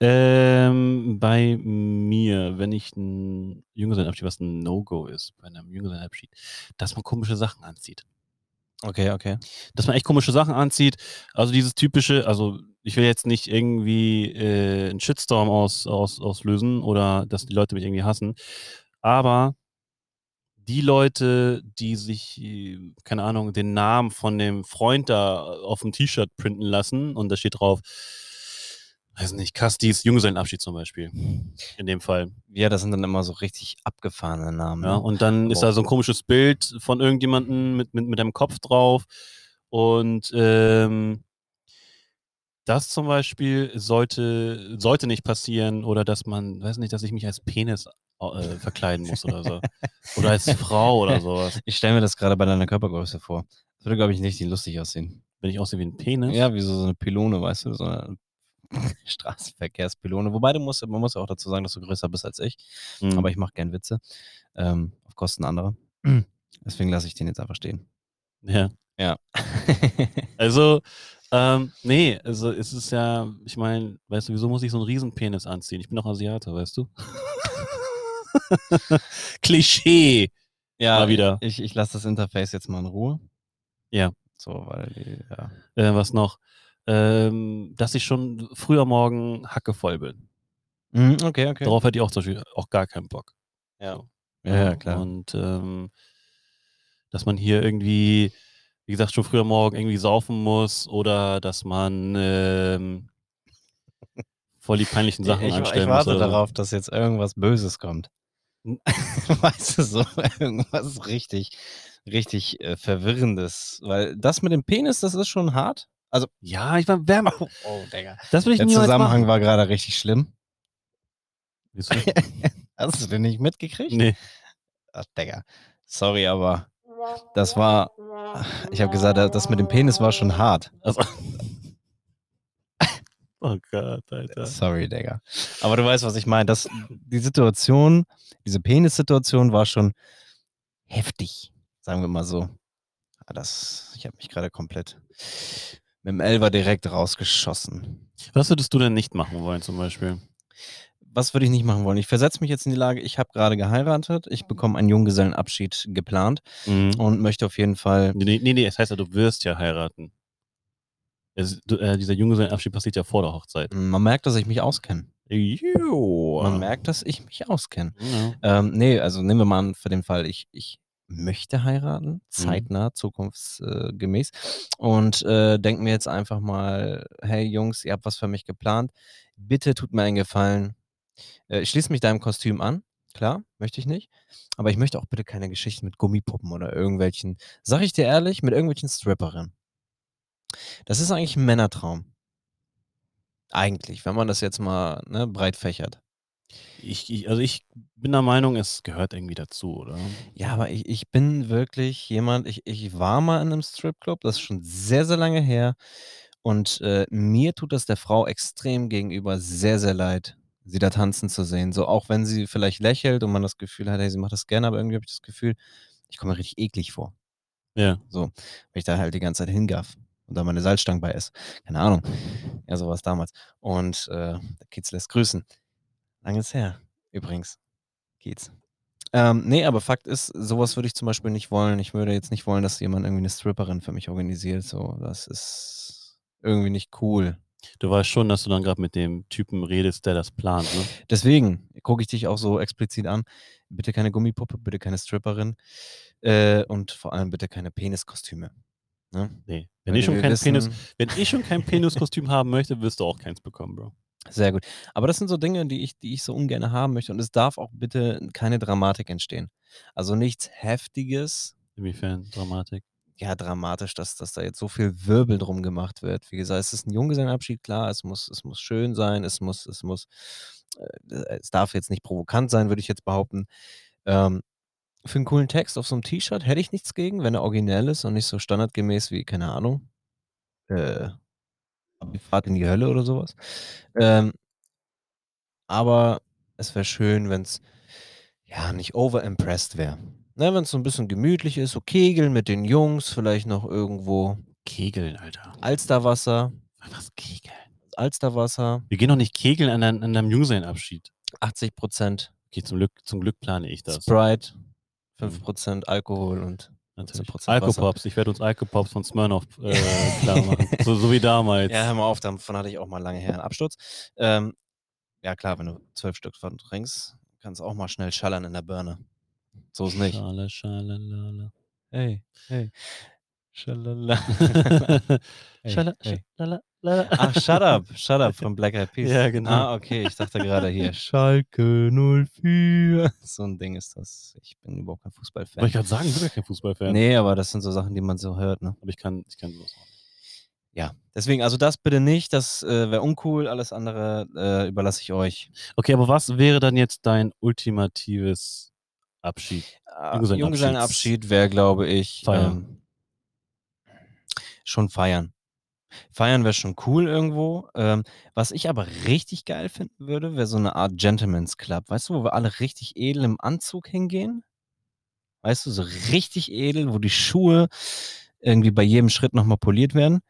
Ähm, bei mir, wenn ich ein Junggesellenabschied, was ein No-Go ist, bei einem Junggesellenabschied, dass man komische Sachen anzieht. Okay, okay. Dass man echt komische Sachen anzieht. Also dieses typische, also ich will jetzt nicht irgendwie äh, einen Shitstorm aus, aus, auslösen oder dass die Leute mich irgendwie hassen, aber die Leute, die sich, äh, keine Ahnung, den Namen von dem Freund da auf dem T-Shirt printen lassen und da steht drauf, weiß nicht, Kastis Junggesellenabschied zum Beispiel. In dem Fall. Ja, das sind dann immer so richtig abgefahrene Namen. Ja, ne? und dann ist Aber- da so ein komisches Bild von irgendjemandem mit, mit, mit einem Kopf drauf. Und ähm, das zum Beispiel sollte, sollte nicht passieren oder dass man, weiß nicht, dass ich mich als Penis äh, verkleiden muss oder so. oder als Frau oder sowas. Ich stelle mir das gerade bei deiner Körpergröße vor. Das würde, glaube ich, richtig lustig aussehen. Wenn ich aussehe wie ein Penis. Ja, wie so, so eine Pylone, weißt du, so eine Straßenverkehrspylone. Wobei du musst, man muss ja auch dazu sagen, dass du größer bist als ich. Mhm. Aber ich mache gern Witze. Ähm, auf Kosten anderer. Deswegen lasse ich den jetzt einfach stehen. ja. Ja. Also, ähm, nee, also es ist ja, ich meine, weißt du, wieso muss ich so einen Riesenpenis anziehen? Ich bin doch Asiate, weißt du? Klischee. ja, Mal wieder. Ich, ich lasse das Interface jetzt mal in Ruhe. Ja. So, weil ja. Äh, was noch? Ähm, dass ich schon früher morgen hackevoll bin. Mhm, okay, okay. Darauf hätte ich auch zum Beispiel auch gar keinen Bock. Ja. So. Ja, ja, klar. Und ähm, dass man hier irgendwie, wie gesagt, schon früher morgen irgendwie saufen muss oder dass man ähm, voll die peinlichen Sachen ich, anstellen ich warte muss. darauf, dass jetzt irgendwas Böses kommt. Weißt du, so irgendwas richtig, richtig äh, Verwirrendes. Weil das mit dem Penis, das ist schon hart. Also, Ja, ich war wärmer. oh, oh Digga. Das will ich Der Zusammenhang war gerade richtig schlimm. Wieso? Hast du den nicht mitgekriegt? nee. Ach, Digga. Sorry, aber das war. Ich habe gesagt, das mit dem Penis war schon hart. Also. Oh Gott, Alter. Sorry, Digga. Aber du weißt, was ich meine. Das, die Situation, diese Penis-Situation war schon heftig. Sagen wir mal so. Ah, Das, ich habe mich gerade komplett mit dem Elver direkt rausgeschossen. Was würdest du denn nicht machen wollen, zum Beispiel? Was würde ich nicht machen wollen? Ich versetze mich jetzt in die Lage, ich habe gerade geheiratet, ich bekomme einen Junggesellenabschied geplant Mhm. und möchte auf jeden Fall. Nee, nee, nee, das heißt ja, du wirst ja heiraten. Es, äh, dieser Junggesellenabschied passiert ja vor der Hochzeit. Man merkt, dass ich mich auskenne. Jo. Man merkt, dass ich mich auskenne. Ja. Ähm, nee, also nehmen wir mal an, für den Fall, ich, ich möchte heiraten, zeitnah, zukunftsgemäß. Und äh, denke mir jetzt einfach mal, hey Jungs, ihr habt was für mich geplant. Bitte tut mir einen Gefallen. Äh, ich schließe mich deinem Kostüm an. Klar, möchte ich nicht. Aber ich möchte auch bitte keine Geschichten mit Gummipuppen oder irgendwelchen, sag ich dir ehrlich, mit irgendwelchen Stripperinnen. Das ist eigentlich ein Männertraum. Eigentlich, wenn man das jetzt mal ne, breit fächert. Ich, ich, also ich bin der Meinung, es gehört irgendwie dazu, oder? Ja, aber ich, ich bin wirklich jemand, ich, ich war mal in einem Stripclub, das ist schon sehr, sehr lange her. Und äh, mir tut das der Frau extrem gegenüber sehr, sehr leid, sie da tanzen zu sehen. So auch wenn sie vielleicht lächelt und man das Gefühl hat, hey, sie macht das gerne, aber irgendwie habe ich das Gefühl, ich komme mir richtig eklig vor. Ja. So, weil ich da halt die ganze Zeit hingaff und da meine Salzstange bei ist. Keine Ahnung. Ja, sowas damals. Und äh, der Kiez lässt grüßen. Langes her, übrigens. Kiez. Ähm, nee, aber Fakt ist, sowas würde ich zum Beispiel nicht wollen. Ich würde jetzt nicht wollen, dass jemand irgendwie eine Stripperin für mich organisiert. So, das ist irgendwie nicht cool. Du weißt schon, dass du dann gerade mit dem Typen redest, der das plant, ne? Deswegen gucke ich dich auch so explizit an. Bitte keine Gummipuppe, bitte keine Stripperin äh, und vor allem bitte keine Peniskostüme. Ne? Nee. Wenn Weil ich schon kein wissen- Penis, wenn ich schon kein Peniskostüm haben möchte, wirst du auch keins bekommen, Bro. Sehr gut. Aber das sind so Dinge, die ich, die ich so ungern haben möchte. Und es darf auch bitte keine Dramatik entstehen. Also nichts Heftiges, Inwiefern Dramatik? ja, dramatisch, dass, dass da jetzt so viel Wirbel drum gemacht wird. Wie gesagt, es ist ein Junggesellenabschied, klar, es muss, es muss schön sein, es muss, es muss, äh, es darf jetzt nicht provokant sein, würde ich jetzt behaupten. Ähm, für einen coolen Text auf so einem T-Shirt hätte ich nichts gegen, wenn er originell ist und nicht so standardgemäß wie, keine Ahnung, äh, Fahrt in die Hölle oder sowas. Ähm, aber es wäre schön, wenn es ja nicht overimpressed wäre. Ne, wenn es so ein bisschen gemütlich ist, so Kegeln mit den Jungs, vielleicht noch irgendwo Kegeln, Alter. Alsterwasser, Was Kegeln? Alsterwasser, Wir gehen doch nicht kegeln an, an deinem Junggesellenabschied. 80 Prozent Okay, zum Glück, zum Glück plane ich das. Sprite, 5 Prozent Alkohol und Natürlich. 15% Alkopops. Ich werde uns Alkopops von Smirnoff äh, klar machen. so, so wie damals. ja, hör mal auf, davon hatte ich auch mal lange her einen Absturz. Ähm, ja klar, wenn du zwölf Stück von trinkst, kannst du auch mal schnell schallern in der Birne. So ist nicht. Schale, schale, lala. Hey, hey. Schalala. Hey, Schala, hey. schalala, lala. Ach, shut up, shut up von Black Eyed Peas. Ja, genau. Ah, okay, ich dachte gerade hier, Schalke 04. So ein Ding ist das. Ich bin überhaupt kein Wollte Fußballfan. ich gerade sagen, ich bin ja kein Fußballfan. Nee, aber das sind so Sachen, die man so hört, ne? Aber ich kann, ich kann sowas auch nicht. Ja, deswegen, also das bitte nicht, das äh, wäre uncool, alles andere äh, überlasse ich euch. Okay, aber was wäre dann jetzt dein ultimatives Abschied? Äh, Junggesellenabschied wäre, glaube ich, Feiern. Ähm, schon feiern. Feiern wäre schon cool irgendwo. Ähm, was ich aber richtig geil finden würde, wäre so eine Art Gentleman's Club. Weißt du, wo wir alle richtig edel im Anzug hingehen? Weißt du, so richtig edel, wo die Schuhe irgendwie bei jedem Schritt nochmal poliert werden.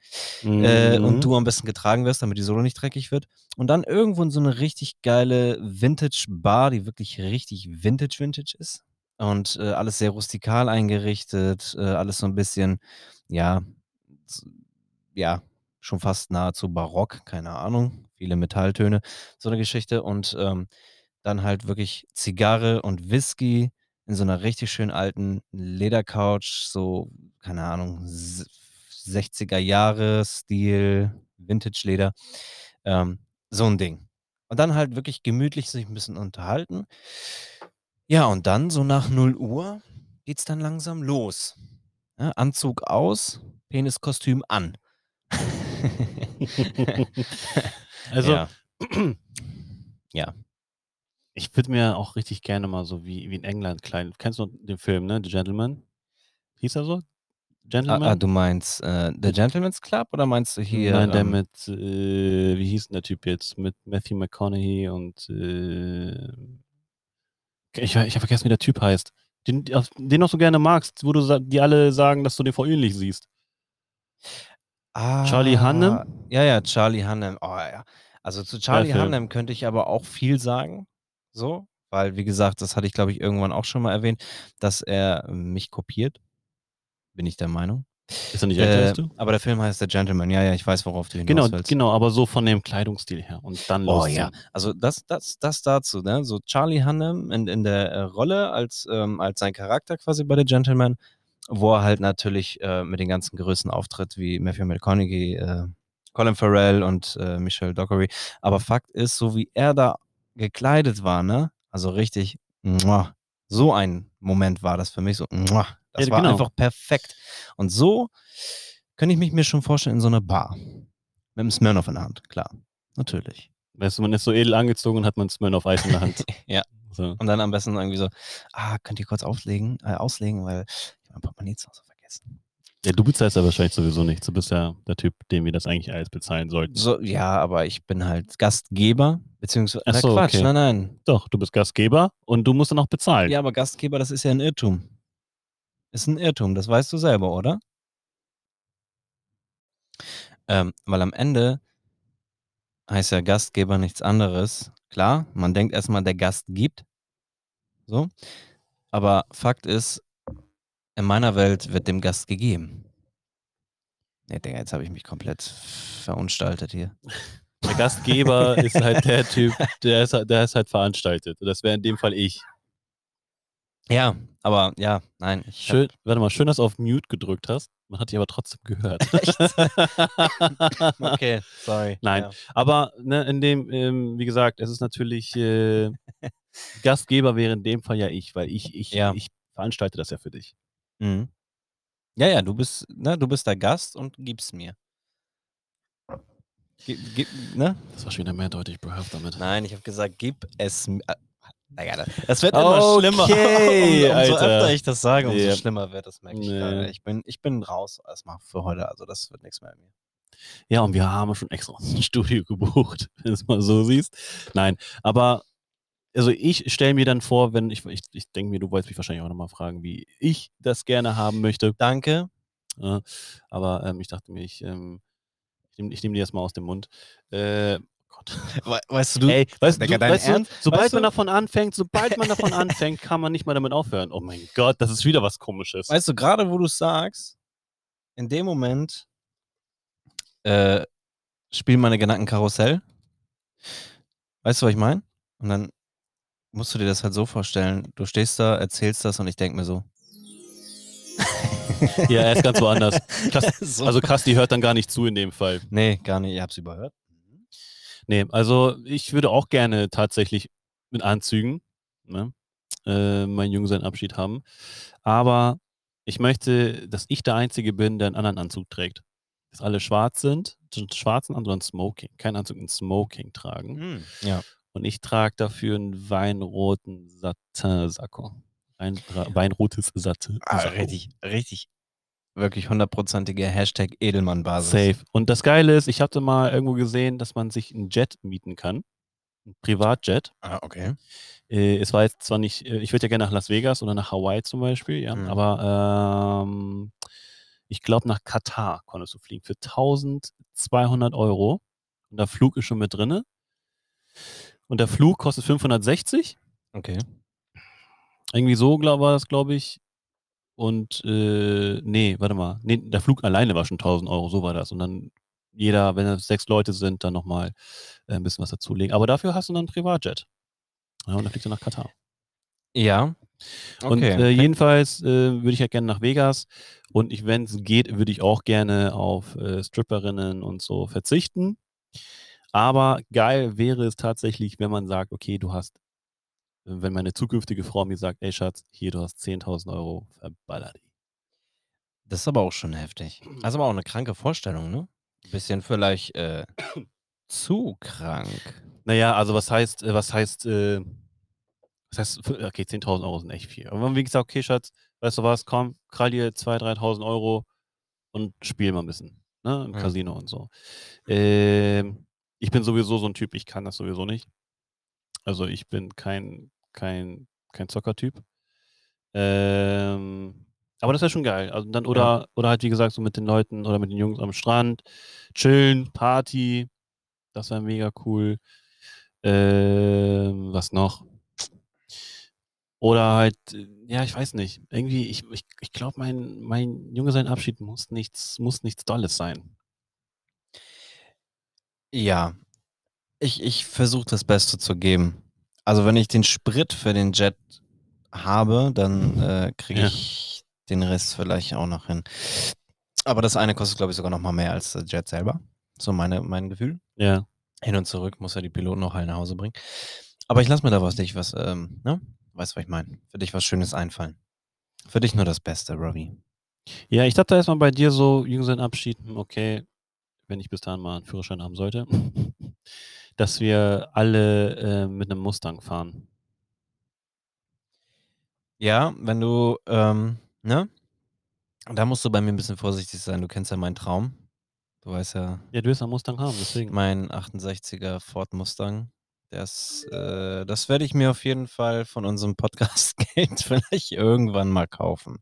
Äh, Mhm. und du am besten getragen wirst, damit die Sohle nicht dreckig wird. Und dann irgendwo in so eine richtig geile Vintage-Bar, die wirklich richtig Vintage-Vintage ist. Und äh, alles sehr rustikal eingerichtet, äh, alles so ein bisschen, ja, ja, schon fast nahezu barock, keine Ahnung, viele Metalltöne, so eine Geschichte. Und ähm, dann halt wirklich Zigarre und Whisky in so einer richtig schön alten Ledercouch, so, keine Ahnung, s- 60er Jahre Stil, Vintage-Leder. Ähm, so ein Ding. Und dann halt wirklich gemütlich sich ein bisschen unterhalten. Ja, und dann so nach 0 Uhr geht's dann langsam los. Ja, Anzug aus, Peniskostüm an. Also, ja. ja. ich würde mir auch richtig gerne mal so wie, wie in England klein. Kennst du den Film, ne? The Gentleman? Hieß er so? Ah, Gentleman? ah, du meinst äh, The Gentleman's Club oder meinst du hier? Nein, der ähm, mit, äh, wie hieß denn der Typ jetzt? Mit Matthew McConaughey und äh, ich, ich habe vergessen, wie der Typ heißt. Den, den auch so gerne magst, wo du die alle sagen, dass du den vor ähnlich siehst. Charlie Hunnam? Ah, Ja, ja, Charlie Hunnam. Oh, ja. Also zu Charlie. Hunnam könnte ich aber auch viel sagen. So, weil, wie gesagt, das hatte ich, glaube ich, irgendwann auch schon mal erwähnt, dass er mich kopiert. Bin ich der Meinung. Ist er nicht älter Äh, aber der Film heißt The Gentleman. Ja, ja, ich weiß, worauf du hinaus Genau, willst. genau, aber so von dem Kleidungsstil her. Und dann Oh ja, also das, das, das dazu, ne? So Charlie Hunnam in, in der äh, Rolle als, ähm, als sein Charakter quasi bei The Gentleman, wo er halt natürlich äh, mit den ganzen Größen auftritt, wie Matthew McConaughey, äh, Colin Farrell und äh, Michelle Dockery. Aber Fakt ist, so wie er da gekleidet war, ne? Also richtig, muah, so ein Moment war das für mich, so, muah, das Ja, war genau. einfach perfekt. Und so könnte ich mich mir schon vorstellen in so einer Bar. Mit einem Smirnoff in der Hand, klar. Natürlich. Weißt du, man ist so edel angezogen und hat man Smirnoff Eis in der Hand. Ja. So. Und dann am besten irgendwie so, ah, könnt ihr kurz auflegen, äh, auslegen, weil ich hab mein Portemonnaie zu Hause vergessen. Ja, du bezahlst ja wahrscheinlich sowieso nichts. Du bist ja der Typ, dem wir das eigentlich alles bezahlen sollten. So, ja, aber ich bin halt Gastgeber, beziehungsweise, Ach so, Quatsch, okay. nein, nein. Doch, du bist Gastgeber und du musst dann auch bezahlen. Ja, aber Gastgeber, das ist ja ein Irrtum. Ist ein Irrtum, das weißt du selber, oder? Ähm, weil am Ende heißt ja Gastgeber nichts anderes. Klar, man denkt erstmal, der Gast gibt. So. Aber Fakt ist, in meiner Welt wird dem Gast gegeben. Ne, Digga, jetzt habe ich mich komplett verunstaltet hier. Der Gastgeber ist halt der Typ, der ist, halt- der ist halt veranstaltet. Das wäre in dem Fall ich. Ja, aber ja, nein. Ich hab- Schön, warte mal, schön, dass du auf Mute gedrückt hast. Man hat dich aber trotzdem gehört. Okay, sorry. Nein. Ja. Aber ne, in dem, ähm, wie gesagt, es ist natürlich äh, Gastgeber wäre in dem Fall ja ich, weil ich, ich, Ja. ich veranstalte das ja für dich. Mhm. Ja, ja, du bist, ne, du bist der Gast und gibst mir. Gib, gib, ne? Das war schon wieder mehrdeutig, Bro, hör damit. Nein, ich habe gesagt, gib es mir. äh, Digga, das- wird immer schlimmer. Okay, um, umso Alter. öfter ich das sage, umso Ja. schlimmer wird das, merke ich Nee. gerade. Ich bin, ich bin raus erstmal für heute, also das wird nichts mehr mit mir. Ja, und wir haben schon extra ein Studio gebucht, wenn du es mal so siehst. Nein, aber also ich stelle mir dann vor, wenn ich, ich, ich denke mir, du wolltest mich wahrscheinlich auch nochmal fragen, wie ich das gerne haben möchte. Danke. Ja, aber ähm, ich dachte mir, ich, ähm, ich nehme nehm dir das mal aus dem Mund. Äh, Gott. We weißt du, Ey, weißt, du, weißt du, sobald Weißt man du- davon anfängt, sobald man davon anfängt, kann man nicht mal damit aufhören. Oh mein Gott, das ist wieder was komisches. weißt du, gerade wo du sagst, in dem Moment äh, spielen meine Gedanken Karussell. Weißt du, was ich meine? Und dann musst du dir das halt so vorstellen. Du stehst da, erzählst das und ich denke mir so. Ja, er ist ganz woanders. Krass, so. also krass, die hört dann gar nicht zu in dem Fall. nee, gar nicht. Ihr habt's überhört. Nee, also ich würde auch gerne tatsächlich mit Anzügen ne, äh, meinen Jungsein-Abschied haben. Aber ich möchte, dass ich der Einzige bin, der einen anderen Anzug trägt. Dass alle schwarz sind, schwarzen Anzug und Smoking. Kein Anzug, ein Smoking tragen. Mhm. Ja. Und ich trage dafür einen weinroten Satin-Sakko. Ein weinrotes Satin. Ah, richtig, richtig. Wirklich hundertprozentige Hashtag Edelmann-Basis. Safe. Und das Geile ist, ich hatte mal irgendwo gesehen, dass man sich einen Jet mieten kann. Ein Privatjet. Ah, okay. Äh, es war jetzt zwar nicht, äh, ich würde ja gerne nach Las Vegas oder nach Hawaii zum Beispiel, ja, Mhm. aber ähm, ich glaube nach Katar konntest du fliegen für 1200 Euro. Und der Flug ist schon mit drinne. Und der Flug kostet 560. Okay. Irgendwie so glaub, war das, glaube ich. Und äh, nee, warte mal. Nee, der Flug alleine war schon 1000 Euro, so war das. Und dann jeder, wenn es sechs Leute sind, dann nochmal äh, ein bisschen was dazulegen. Aber dafür hast du dann einen Privatjet. Ja, und dann fliegst du nach Katar. Ja. Und Okay. äh, jedenfalls äh, würde ich halt gerne nach Vegas. Und ich, wenn es geht, würde ich auch gerne auf äh, Stripperinnen und so verzichten. Aber geil wäre es tatsächlich, wenn man sagt, okay, du hast, wenn meine zukünftige Frau mir sagt, ey Schatz, hier, du hast 10.000 Euro, verballer die. Das ist aber auch schon heftig. Das ist aber auch eine kranke Vorstellung, ne? Bisschen vielleicht äh, zu krank. Naja, also was heißt, äh, was heißt, äh, was heißt, f- okay, 10.000 Euro sind echt viel. Aber wenn wir gesagt, okay, Schatz, weißt du was, komm, krall dir 2.000, 3.000 Euro und spiel mal ein bisschen, ne, im Ja. Casino und so. Ähm, ich bin sowieso so ein Typ, ich kann das sowieso nicht. Also ich bin kein, kein, kein Zockertyp. Ähm, aber das wäre schon geil. Also dann, oder, oder halt, wie gesagt, so mit den Leuten oder mit den Jungs am Strand, chillen, Party. Das wäre mega cool. Ähm, was noch? Oder halt, äh, ja, ich weiß nicht. Irgendwie, ich, ich, ich glaube, mein, mein Junge sein Abschied muss nichts, muss nichts Dolles sein. Ja, ich, ich versuche das Beste zu geben. Also wenn ich den Sprit für den Jet habe, dann äh, kriege Ja. ich den Rest vielleicht auch noch hin. Aber das eine kostet, glaube ich, sogar noch mal mehr als der Jet selber. So meine, mein Gefühl. Ja. Hin und zurück muss er die Piloten noch heil nach Hause bringen. Aber ich lasse mir da was dich, was, ähm, ne? Weißt du, was ich meine? Für dich was Schönes einfallen. Für dich nur das Beste, Robbie. Ja, ich dachte erstmal bei dir so, Junggesellenabschied, hm, okay, wenn ich bis dahin mal einen Führerschein haben sollte, dass wir alle äh, mit einem Mustang fahren. Ja, wenn du, ähm, ne? Da musst du bei mir ein bisschen vorsichtig sein. Du kennst ja meinen Traum. Du weißt ja, Ja, du willst einen Mustang haben, deswegen. mein 68er Ford Mustang. Das, äh, das werde ich mir auf jeden Fall von unserem Podcast-Geld vielleicht irgendwann mal kaufen.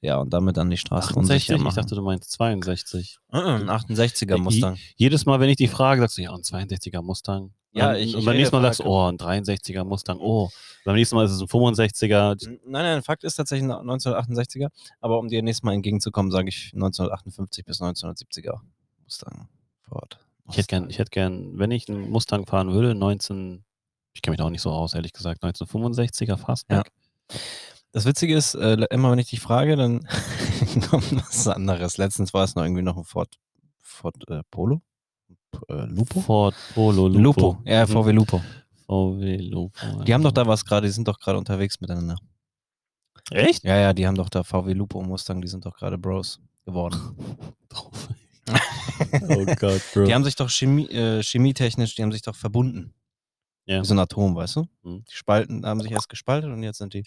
Ja, und damit an die Straße 68? unsicher Ich dachte, du meinst 62. Äh, äh, ein 68er I- Mustang. Jedes Mal, wenn ich die frage, sagst du, ja, ein 62er Mustang. Ja, Und- ich- Und beim nächsten Mal sagst du, oh, ein 63er Mustang, oh. Beim nächsten Mal ist es ein 65er. N- Nein, nein, Fakt ist tatsächlich ein 1968er. Aber um dir nächstes Mal entgegenzukommen, sage ich 1958 bis 1970er Mustang Ford. Ich hätte gern, ich hätte gern, wenn ich einen Mustang fahren würde, 19, ich kenne mich da auch nicht so aus, ehrlich gesagt, 1965er Fastback. Das Witzige ist, äh, immer wenn ich dich frage, dann kommt was anderes. Letztens war es noch irgendwie noch ein Ford, Ford äh, Polo? Äh, Lupo? Ford Polo Lupo. Lupo, ja, Mhm. VW Lupo. VW Lupo. Die haben doch da was gerade, die sind doch gerade unterwegs miteinander. Echt? Ja, ja, die haben doch da VW Lupo und Mustang, die sind doch gerade Bros geworden. oh Gott, Bro. Die haben sich doch Chemie, äh, chemietechnisch, die haben sich doch verbunden. Ja. Wie so ein Atom, weißt du? Mhm. Die spalten, haben sich erst gespalten und jetzt sind die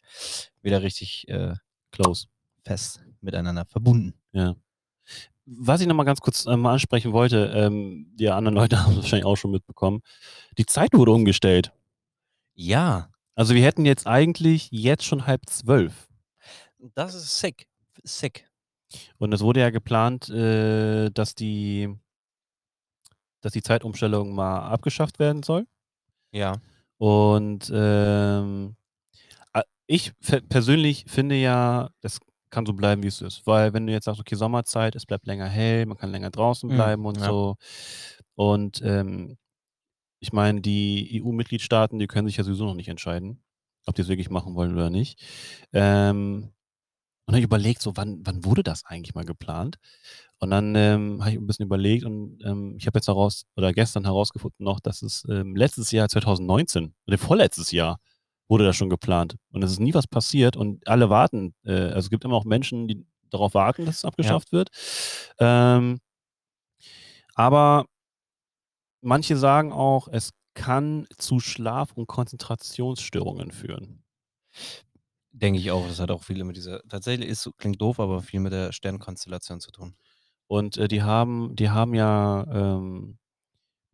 wieder richtig äh, close. fest miteinander verbunden. Ja. Was ich nochmal ganz kurz äh, mal ansprechen wollte, ähm, die anderen Leute haben es wahrscheinlich auch schon mitbekommen. Die Zeit wurde umgestellt. Ja, Also wir hätten jetzt eigentlich jetzt schon halb zwölf. das ist sick. Sick. Und es wurde ja geplant, äh, dass die dass die Zeitumstellung mal abgeschafft werden soll. Ja. Und ähm, ich persönlich finde ja, das kann so bleiben, wie es ist. Weil wenn du jetzt sagst, okay, Sommerzeit, es bleibt länger hell, man kann länger draußen Mhm, bleiben und ja. so. Und ähm, ich meine, die EU-Mitgliedstaaten, die können sich ja sowieso noch nicht entscheiden, ob die es wirklich machen wollen oder nicht. Ähm, und dann habe ich überlegt, so, wann, wann wurde das eigentlich mal geplant? Und dann ähm, habe ich ein bisschen überlegt und ähm, ich habe jetzt heraus oder gestern herausgefunden noch, dass es ähm, letztes Jahr 2019 oder vorletztes Jahr wurde das schon geplant und es ist nie was passiert und alle warten. Äh, also es gibt immer auch Menschen, die darauf warten, dass es abgeschafft wird. Ähm, aber manche sagen auch, es kann zu Schlaf- und Konzentrationsstörungen führen. Denke ich auch. Das hat auch viel mit dieser, tatsächlich ist, klingt doof, aber viel mit der Sternkonstellation zu tun. Und äh, die haben, die haben ja ähm,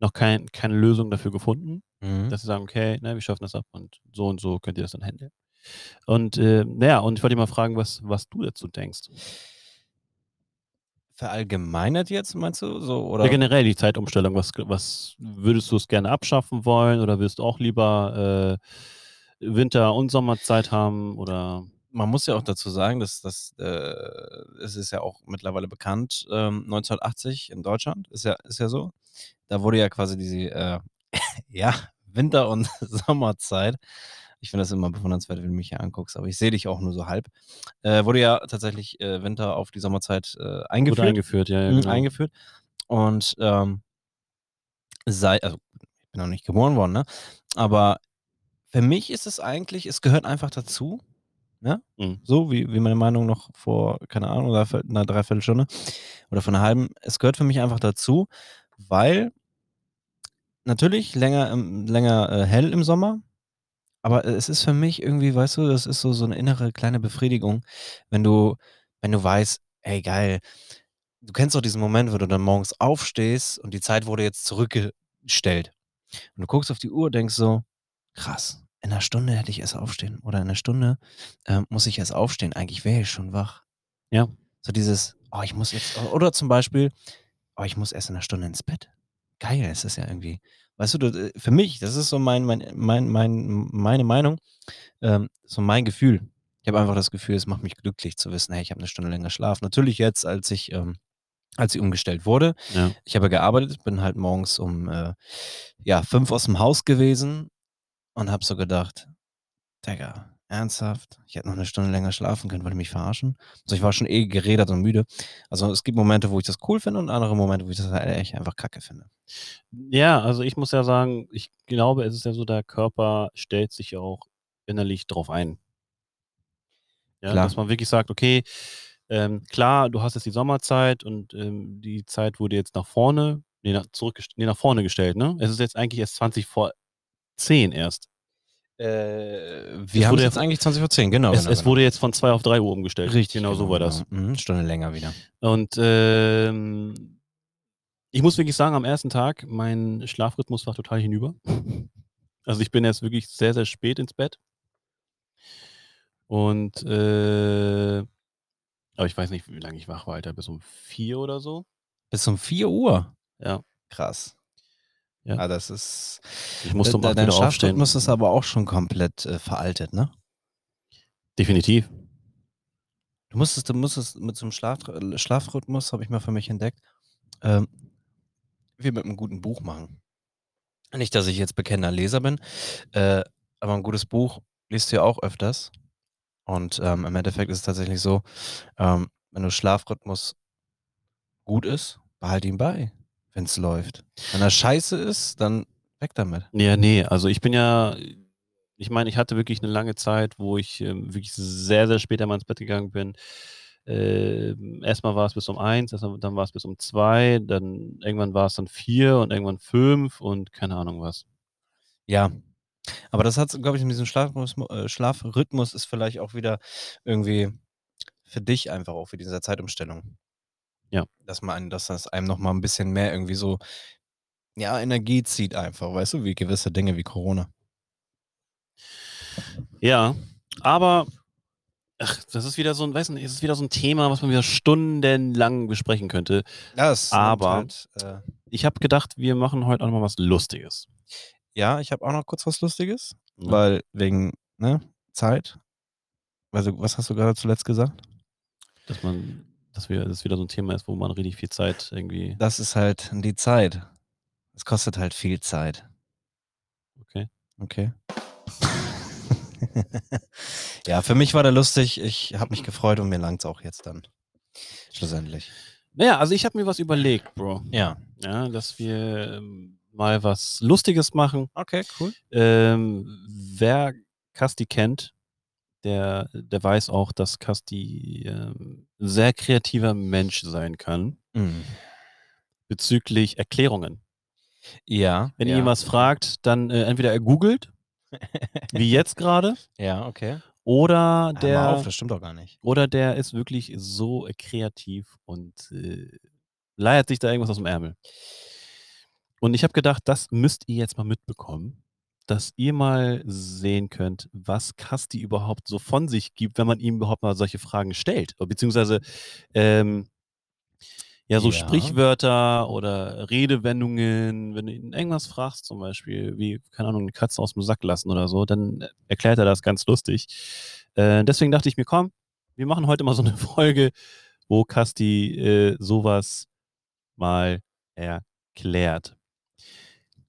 noch kein, keine Lösung dafür gefunden, Mhm. dass sie sagen, okay, ne, wir schaffen das ab und so und so könnt ihr das dann handeln. Und äh, naja, und ich wollte mal fragen, was, was du dazu denkst. Verallgemeinert jetzt, meinst du? So, oder? Ja, generell die Zeitumstellung, was, was würdest du es gerne abschaffen wollen oder willst du auch lieber äh, Winter- und Sommerzeit haben oder Man muss ja auch dazu sagen, dass das, äh, es ist ja auch mittlerweile bekannt, ähm, 1980 in Deutschland, ist ja, ist ja so. Da wurde ja quasi diese, äh, ja, Winter- und Sommerzeit. Ich finde das immer bewundernswert, wenn du mich hier anguckst, aber ich sehe dich auch nur so halb. Äh, wurde ja tatsächlich äh, Winter auf die Sommerzeit äh, eingeführt. wurde eingeführt? Ja, ja, Mhm, genau. eingeführt. Und ähm, sei, also ich bin noch nicht geboren worden, ne? Aber für mich ist es eigentlich, es gehört einfach dazu. Ne? Mhm. So wie, wie meine Meinung noch vor, keine Ahnung, dreiviertel- einer Dreiviertelstunde oder von einer halben. Es gehört für mich einfach dazu, weil natürlich länger, länger äh, hell im Sommer, aber es ist für mich irgendwie, weißt du, das ist so, so eine innere kleine Befriedigung, wenn du, wenn du weißt, ey geil, du kennst doch diesen Moment, wo du dann morgens aufstehst und die Zeit wurde jetzt zurückgestellt. Und du guckst auf die Uhr und denkst so, krass, in einer Stunde hätte ich erst aufstehen. Oder in einer Stunde ähm, muss ich erst aufstehen. Eigentlich wäre ich schon wach. Ja. So dieses, oh, ich muss jetzt, oder zum Beispiel, oh, ich muss erst in einer Stunde ins Bett. Geil, es ist ja irgendwie. Weißt du, du, äh, für mich, das ist so mein, mein, mein, mein, meine Meinung, ähm, so mein Gefühl. Ich habe einfach das Gefühl, es macht mich glücklich zu wissen, hey, ich habe eine Stunde länger Schlaf. Natürlich jetzt, als ich, ähm, als sie umgestellt wurde. Ja. Ich habe gearbeitet, bin halt morgens um äh, ja, fünf aus dem Haus gewesen und habe so gedacht, Digga, ernsthaft? Ich hätte noch eine Stunde länger schlafen können, wollte ich mich verarschen? Also ich war schon eh geredet und müde. Also es gibt Momente, wo ich das cool finde und andere Momente, wo ich das halt echt einfach kacke finde. Ja, also ich muss ja sagen, ich glaube, es ist ja so, der Körper stellt sich ja auch innerlich drauf ein. Ja, Klar. dass man wirklich sagt, okay, ähm, klar, du hast jetzt die Sommerzeit und ähm, die Zeit wurde jetzt nach vorne, nee, nach, zurück, nee, nach vorne gestellt, ne? Es ist jetzt eigentlich erst 20 vor 10 erst. Äh, Es wir haben wurde jetzt eigentlich 20 vor 10, genau. es, genau, es genau. wurde jetzt von 2 auf 3 Uhr umgestellt. Richtig. Genau so war das. genau. Mhm, Stunde länger wieder. Und ähm, ich muss wirklich sagen, am ersten Tag, mein Schlafrhythmus war total hinüber. Also ich bin jetzt wirklich sehr, sehr spät ins Bett. Und äh, aber ich weiß nicht, wie lange ich wach war, Alter, bis um vier oder so. Bis um 4 Uhr. Ja. Krass. Ja. Ah, das ist. Ich musste acht dein wieder aufstehen. Schlafrhythmus ist aber auch schon komplett äh, veraltet, ne? Definitiv. Du musstest, du musstest mit so einem Schlaf, Schlafrhythmus, habe ich mal für mich entdeckt, ähm, wie mit einem guten Buch machen. Nicht, dass ich jetzt bekennender Leser bin, äh, aber ein gutes Buch liest du ja auch öfters. Und ähm, im Endeffekt ist es tatsächlich so, ähm, wenn du Schlafrhythmus gut ist, behalte ihn bei, wenn es läuft. Wenn er scheiße ist, dann weg damit. Ja, nee, also ich bin ja, ich meine, ich hatte wirklich eine lange Zeit, wo ich ähm, wirklich sehr, sehr spät einmal ins Bett gegangen bin. Ähm, erstmal war es bis um eins, dann war es bis um zwei, dann irgendwann war es dann vier und irgendwann fünf und keine Ahnung was. Ja. Aber das hat, glaube ich, in diesem Schlafrhythmus, äh, Schlafrhythmus ist vielleicht auch wieder irgendwie für dich einfach auch für diese Zeitumstellung. Ja. Dass man, dass das einem noch mal ein bisschen mehr irgendwie so, ja, Energie zieht einfach, weißt du, wie gewisse Dinge wie Corona. Ja, aber ach, das ist wieder so ein, weiß nicht, es ist wieder so ein Thema, was man wieder stundenlang besprechen könnte. Das Aber- Halt, äh, Ich habe gedacht, wir machen heute auch noch mal was Lustiges. ja, ich habe auch noch kurz was Lustiges, Ja. weil wegen ne, Zeit. Also, was hast du gerade zuletzt gesagt? Dass man, dass wir, das wieder so ein Thema ist, wo man richtig viel Zeit irgendwie. Das ist halt die Zeit. Es kostet halt viel Zeit. Okay. Okay. ja, für mich war der lustig. Ich habe mich gefreut und mir langt's auch jetzt dann. Schlussendlich. Naja, also ich habe mir was überlegt, Bro. Ja. Ja, dass wir ähm, mal was Lustiges machen. Okay, cool. Ähm, wer Kasti kennt, der, der weiß auch, dass Kasti ein sehr kreativer Mensch sein kann Mhm. bezüglich Erklärungen. Ja. Wenn ja. ihr was fragt, dann äh, entweder er googelt, wie jetzt gerade, Ja, okay. oder der, auf, das stimmt doch gar nicht. oder der ist wirklich so äh, kreativ und äh, leiert sich da irgendwas aus dem Ärmel. Und ich habe gedacht, das müsst ihr jetzt mal mitbekommen, dass ihr mal sehen könnt, was Kasti überhaupt so von sich gibt, wenn man ihm überhaupt mal solche Fragen stellt. Beziehungsweise ähm, ja, so Ja. Sprichwörter oder Redewendungen, wenn du ihn irgendwas fragst, zum Beispiel, wie, keine Ahnung, eine Katze aus dem Sack lassen oder so, dann erklärt er das ganz lustig. Äh, deswegen dachte ich mir, komm, wir machen heute mal so eine Folge, wo Kasti äh, sowas mal erklärt.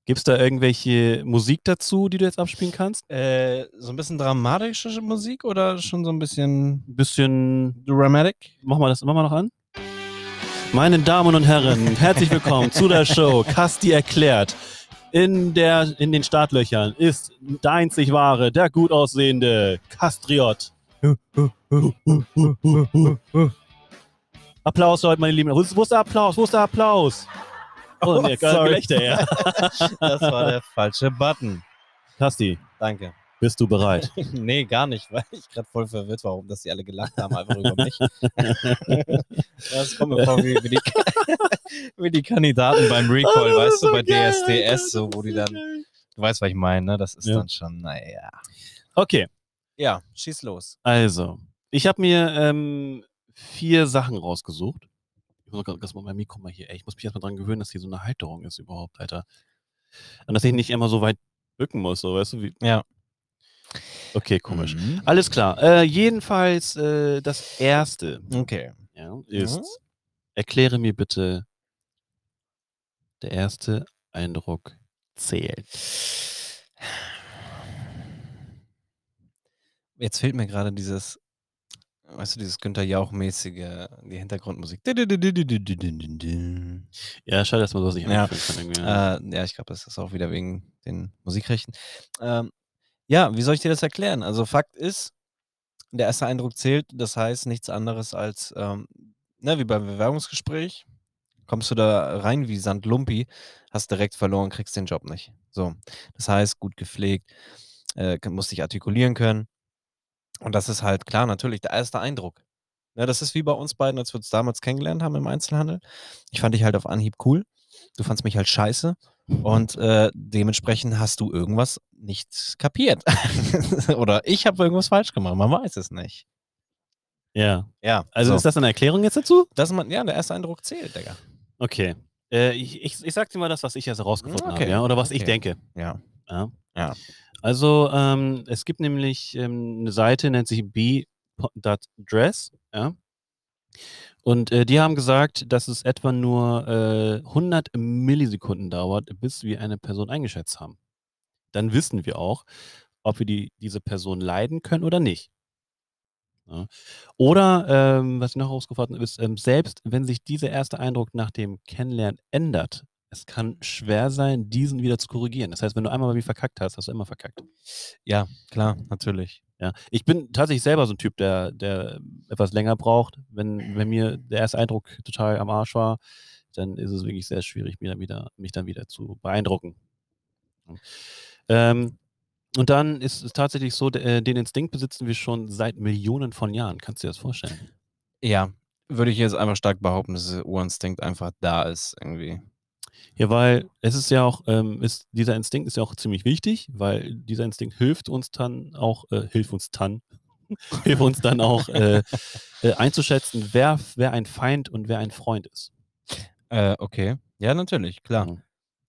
Gibt es da irgendwelche Musik dazu, die du jetzt abspielen kannst? Äh, so ein bisschen dramatische Musik oder schon so ein bisschen bisschen, dramatic? mach mal das immer mal noch an. Meine Damen und Herren, herzlich willkommen zu der Show Kasti erklärt. In, der, in den Startlöchern ist der einzig wahre, der gut aussehende Kastriot. Applaus heute, meine Lieben. Wo ist, wo ist der Applaus? Wo ist der Applaus? Oh, nee, sorry. Gelächter, ja. Das war der falsche Button. Kasti, Danke. bist du bereit? Nee, gar nicht, weil ich gerade voll verwirrt war, warum dass die alle gelacht haben, einfach über mich. Das kommt mir vor wie, wie, die, wie die Kandidaten beim Recall, Oh, weißt ist du, so bei geil, DSDS, so, wo die so dann, du weißt, was ich meine, ne? Das ist Ja. dann schon, naja. Okay, Ja, schieß los. also, ich habe mir ähm, vier Sachen rausgesucht. Ich muss gerade mal mein Mikro mal hier, ey, ich muss mich erstmal dran gewöhnen, dass hier so eine Halterung ist überhaupt, Alter. Und dass ich nicht immer so weit bücken muss, so, weißt du, wie. Ja. Okay, komisch. Mhm. Alles klar. Äh, jedenfalls äh, das erste Okay. ja, ist, Mhm. erkläre mir bitte, der erste Eindruck zählt. Jetzt fehlt mir gerade dieses, weißt du, dieses Günther Jauch-mäßige, die Hintergrundmusik. Ja, schade, dass man sowas nicht Ja. kann. Ja. Äh, ja, ich glaube, das ist auch wieder wegen den Musikrechten. Ähm, ja, wie soll ich dir das erklären? Also Fakt ist, der erste Eindruck zählt, das heißt nichts anderes als, ähm, ne, wie beim Bewerbungsgespräch, kommst du da rein wie Sand Lumpi, hast direkt verloren, kriegst den Job nicht. So, das heißt, gut gepflegt, äh, musst dich artikulieren können. Und das ist halt klar, natürlich der erste Eindruck. Ja, das ist wie bei uns beiden, als wir uns damals kennengelernt haben im Einzelhandel. Ich fand dich halt auf Anhieb cool. Du fandst mich halt scheiße. Und äh, dementsprechend hast du irgendwas nicht kapiert. Oder ich habe irgendwas falsch gemacht. Man weiß es nicht. ja. Ja, Also so. ist das eine Erklärung jetzt dazu? das man, ja, der erste Eindruck zählt, Digga. Okay. Äh, ich, ich, ich sag dir mal das, was ich jetzt herausgefunden Okay, habe, ja? oder was ich okay. denke. Ja. Ja. Ja. Also, ähm, es gibt nämlich ähm, eine Seite, nennt sich b.dress, ja. Und äh, die haben gesagt, dass es etwa nur äh, 100 Millisekunden dauert, bis wir eine Person eingeschätzt haben. Dann wissen wir auch, ob wir die, diese Person leiden können oder nicht. Ja. Oder, ähm, was ich noch herausgefunden habe, ist, ähm, selbst wenn sich dieser erste Eindruck nach dem Kennenlernen ändert, es kann schwer sein, diesen wieder zu korrigieren. Das heißt, wenn du einmal mal wie verkackt hast, hast du immer verkackt. Ja, klar, natürlich. Ja. Ich bin tatsächlich selber so ein Typ, der, der etwas länger braucht. Wenn, wenn mir der erste Eindruck total am Arsch war, dann ist es wirklich sehr schwierig, mich dann wieder, mich dann wieder zu beeindrucken. Ähm, und dann ist es tatsächlich so, äh, den Instinkt besitzen wir schon seit Millionen von Jahren. Kannst du dir das vorstellen? Ja, würde ich jetzt einfach stark behaupten, dass der Urinstinkt einfach da ist, irgendwie. Ja, weil es ist ja auch, ähm, ist, dieser Instinkt ist ja auch ziemlich wichtig, weil dieser Instinkt hilft uns dann auch, äh, hilft uns dann, hilft uns dann auch äh, äh, einzuschätzen, wer, wer ein Feind und wer ein Freund ist. Äh, okay. Ja, natürlich, klar. Ja.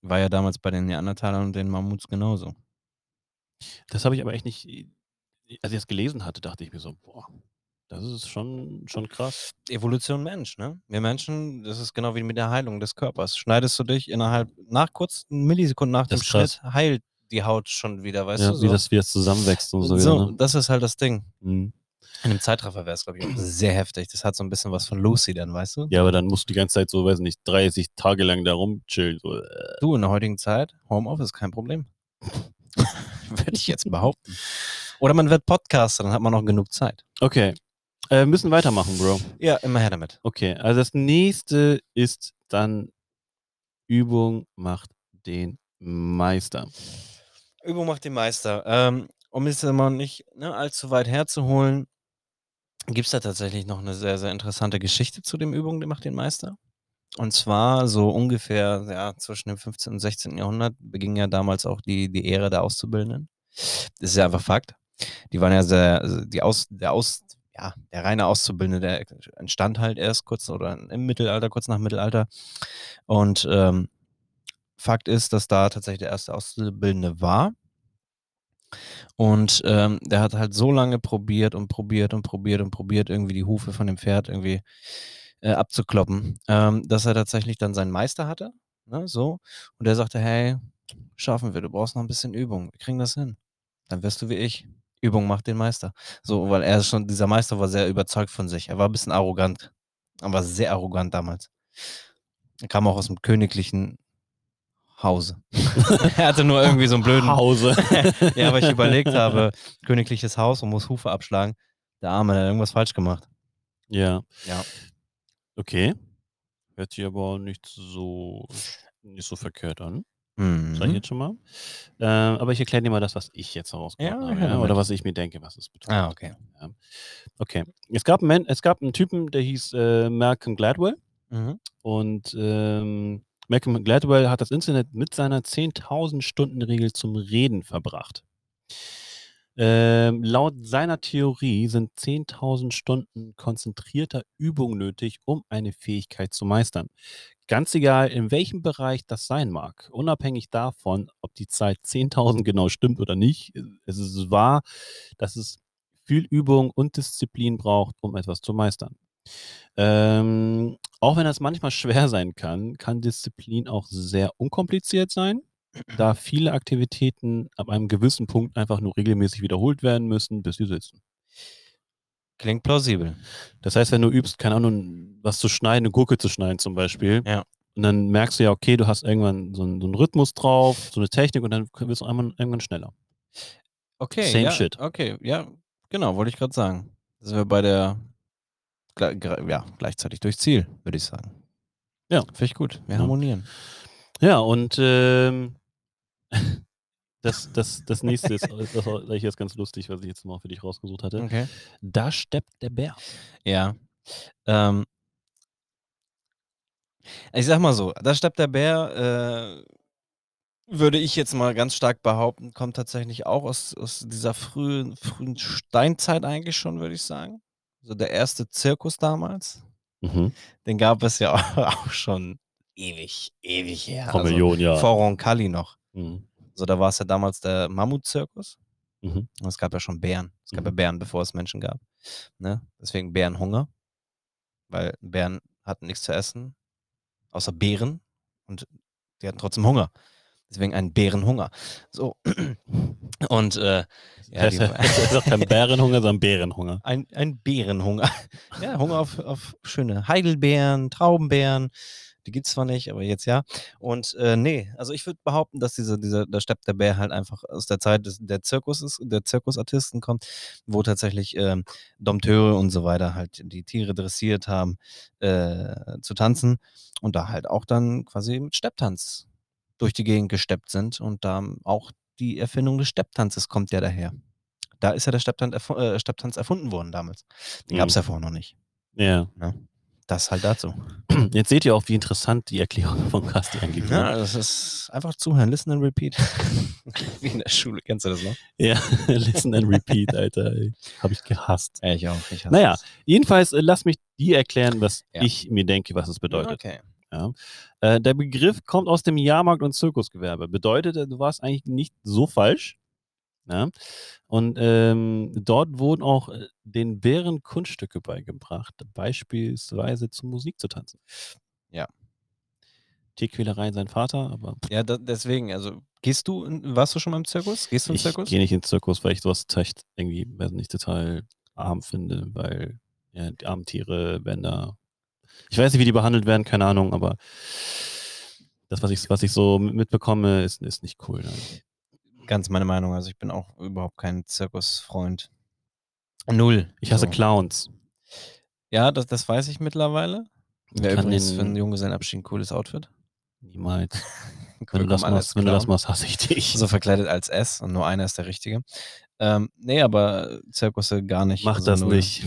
War ja damals bei den Neandertalern und den Mammuts genauso. Das habe ich aber echt nicht, als ich das gelesen hatte, dachte ich mir so, boah, das ist schon, schon krass. Evolution Mensch, ne? Wir Menschen, das ist genau wie mit der Heilung des Körpers. Schneidest du dich innerhalb, nach kurzen Millisekunden nach dem. Schnitt, heilt die Haut schon wieder, weißt ja, du? wie, So, das, wie das zusammenwächst und so. so wieder, ne? das ist halt das Ding. Mhm. In einem Zeitraffer wäre es, glaube ich, sehr heftig. Das hat so ein bisschen was von Lucy dann, weißt du? Ja, aber dann musst du die ganze Zeit so, weiß nicht, 30 Tage lang da rumchillen. So, äh. Du, in der heutigen Zeit, Homeoffice, kein Problem. Würde ich jetzt behaupten. Oder man wird Podcaster, dann hat man noch genug Zeit. Okay, äh, müssen weitermachen, Bro. Ja, immer her damit. Okay, also das nächste ist dann Übung macht den Meister. Übung macht den Meister. Ähm, um es immer nicht ne, allzu weit herzuholen, gibt es da tatsächlich noch eine sehr, sehr interessante Geschichte zu dem Übung, die macht den Meister. Und zwar so ungefähr ja, zwischen dem 15. und 16. Jahrhundert beging ja damals auch die, die Ära der Auszubildenden. Das ist ja einfach Fakt. Die waren ja sehr, also die Aus, der Aus, ja, der reine Auszubildende, der entstand halt erst kurz oder im Mittelalter, kurz nach Mittelalter. Und ähm, Fakt ist, dass da tatsächlich der erste Auszubildende war. Und ähm, der hat halt so lange probiert und probiert und probiert und probiert, irgendwie die Hufe von dem Pferd irgendwie äh, abzukloppen, ähm, dass er tatsächlich dann seinen Meister hatte. Ne, so. Und der sagte, hey, schaffen wir, du brauchst noch ein bisschen Übung, wir kriegen das hin. Dann wirst du wie ich. Übung macht den Meister. So, weil er schon, dieser Meister war sehr überzeugt von sich. Er war ein bisschen arrogant. Aber sehr arrogant damals. Er kam auch aus dem königlichen Hause. er hatte nur irgendwie so einen blöden Hause. ja, aber ich überlegt habe, königliches Haus und muss Hufe abschlagen. Der Arme, hat irgendwas falsch gemacht. ja. Ja. Okay. Hört sich aber nicht so, nicht so verkehrt an. Mhm. Sag ich jetzt schon mal. Ähm, aber ich erkläre dir mal das, was ich jetzt herausgefunden Ja, habe. Ja? Oder was ich mir denke, was es betrifft. Ah, okay. Okay. Es gab, einen, es gab einen Typen, der hieß äh, Malcolm Gladwell. Mhm. Und ähm, Malcolm Gladwell hat das Internet mit seiner 10.000 Stunden Regel zum Reden verbracht. Ähm, laut seiner Theorie sind 10.000 Stunden konzentrierter Übung nötig, um eine Fähigkeit zu meistern. Ganz egal, in welchem Bereich das sein mag, unabhängig davon, ob die Zahl 10.000 genau stimmt oder nicht, es ist wahr, dass es viel Übung und Disziplin braucht, um etwas zu meistern. Ähm, auch wenn das manchmal schwer sein kann, kann Disziplin auch sehr unkompliziert sein, da viele Aktivitäten ab einem gewissen Punkt einfach nur regelmäßig wiederholt werden müssen, bis sie sitzen. Klingt plausibel. Das heißt, wenn du übst, keine Ahnung, was zu schneiden, eine Gurke zu schneiden zum Beispiel, Ja. und dann merkst du ja, okay, du hast irgendwann so einen, so einen Rhythmus drauf, so eine Technik und dann wirst du einmal, irgendwann schneller. Okay. Same ja, shit. Okay, ja, genau, wollte ich gerade sagen. Da sind wir bei der, ja, gleichzeitig durchs Ziel, würde ich sagen. Ja. Finde ich gut. Wir Ja. harmonieren. Ja, und ähm, das, das, das nächste ist, das gleich jetzt ganz lustig, was ich jetzt mal für dich rausgesucht hatte. Okay. Da steppt der Bär. Ja. Ähm, ich sag mal so, da steppt der Bär, äh, würde ich jetzt mal ganz stark behaupten, kommt tatsächlich auch aus, aus dieser frühen, frühen Steinzeit eigentlich schon, würde ich sagen. So der erste Zirkus damals. Mhm. Den gab es ja auch schon ewig, ewig her. Vor Millionen Jahren. Vor Roncalli noch. Mhm. So, da war es ja damals der Mammutzirkus. Mhm. Und es gab ja schon Bären. Es gab Mhm. ja Bären, bevor es Menschen gab. Ne? Deswegen Bärenhunger. Weil Bären hatten nichts zu essen, außer Beeren. Und die hatten trotzdem Hunger. Deswegen ein Bärenhunger. So. Und äh, ja, die, das ist auch kein Bärenhunger, sondern Bärenhunger. ein, ein Bärenhunger. Ja, Hunger auf, auf schöne Heidelbeeren, Traubenbeeren. Die gibt's zwar nicht, aber jetzt ja. Und äh, nee, also ich würde behaupten, dass diese, dieser, der Stepp der Bär halt einfach aus der Zeit des, der Zirkus ist, der Zirkusartisten kommt, wo tatsächlich ähm, Dompteure und so weiter halt die Tiere dressiert haben, äh, zu tanzen und da halt auch dann quasi mit Stepptanz durch die Gegend gesteppt sind und da auch die Erfindung des Stepptanzes kommt ja daher. Da ist ja der Stepptanz, erfu äh, Stepptanz erfunden worden damals. Den gab es Mhm. ja vorher noch nicht. Ja. Das halt dazu. Jetzt seht ihr auch, wie interessant die Erklärung von Kasti eigentlich Ja, war. das ist einfach zuhören, listen and repeat. Wie in der Schule, kennst du das noch? Ja, listen and repeat, Alter. Habe ich gehasst. Ja, ich auch. Ich hasse Naja, jedenfalls äh, lass mich dir erklären, was Ja. ich mir denke, was es bedeutet. Okay. Ja. Äh, der Begriff kommt aus dem Jahrmarkt- und Zirkusgewerbe. Bedeutet, äh, du warst eigentlich nicht so falsch. Ja. Und ähm, dort wurden auch äh, den Bären Kunststücke beigebracht, beispielsweise zur Musik zu tanzen. Ja. Tierquälerei sein Vater, aber Ja, da, deswegen, also gehst du, in, warst du schon mal im Zirkus? Gehst du im ich Zirkus? gehe nicht ins Zirkus, weil ich sowas echt irgendwie, weiß nicht, total arm finde, weil ja, die armen Tiere werden da. Ich weiß nicht, wie die behandelt werden, keine Ahnung, aber das, was ich, was ich so mitbekomme, ist, ist nicht cool. Ne? Ganz meine Meinung. Also ich bin auch überhaupt kein Zirkusfreund. Null. Ich hasse So. Clowns. Ja, das, das weiß ich mittlerweile. Wäre übrigens den- für einen Junggesellenabschied ein cooles Outfit. Niemals. Wenn du, das machst, wenn du das machst, hasse ich dich. So verkleidet als S und nur einer ist der Richtige. Ähm, nee, aber Zirkusse gar nicht. Mach also das null. nicht.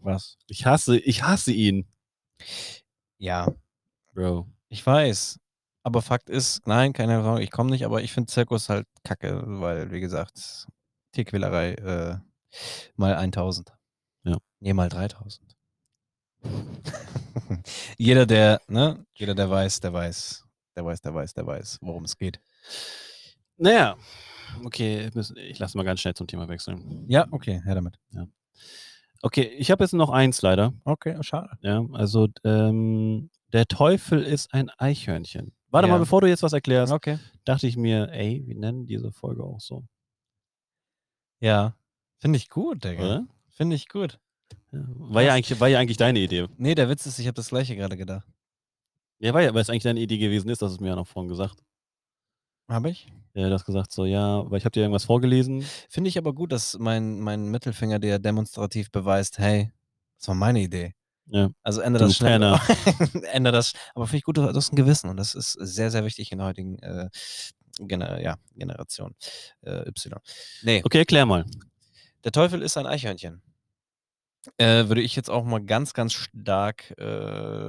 Was? Ich hasse, ich hasse ihn, Ja, Bro. ich weiß. Aber Fakt ist, nein, keine Ahnung, ich komme nicht, aber ich finde Zirkus halt kacke, weil, wie gesagt, Tierquälerei äh, mal 1000. Ja. Nee, mal 3000. jeder, der, ne, jeder, der weiß, der weiß, der weiß, der weiß, der weiß, worum es geht. Naja. Okay, ich lasse mal ganz schnell zum Thema wechseln. Ja, okay, her damit. Okay, ich habe jetzt noch eins leider. Okay, schade. Ja, also ähm, der Teufel ist ein Eichhörnchen. Warte Ja. mal, bevor du jetzt was erklärst, Okay. dachte ich mir, ey, wir nennen diese Folge auch so, Ja. Finde ich gut, Digga. Finde ich gut. Ja, war, ja eigentlich, war ja eigentlich deine Idee. Nee, der Witz ist, ich habe das gleiche gerade gedacht. Ja, war ja, weil es eigentlich deine Idee gewesen ist, das ist mir ja noch vorhin gesagt. Habe ich? Ja, du hast gesagt so, ja, weil ich habe dir irgendwas vorgelesen. Finde ich aber gut, dass mein, mein Mittelfinger dir demonstrativ beweist, hey, das war meine Idee. Ja. Also ändere das schnell. Ändere das. Aber finde ich gut, du hast ein Gewissen und das ist sehr, sehr wichtig in der heutigen äh, Gener ja, Generation äh, Y. Nee, Okay, erklär mal. der Teufel ist ein Eichhörnchen. Äh, würde ich jetzt auch mal ganz, ganz stark äh,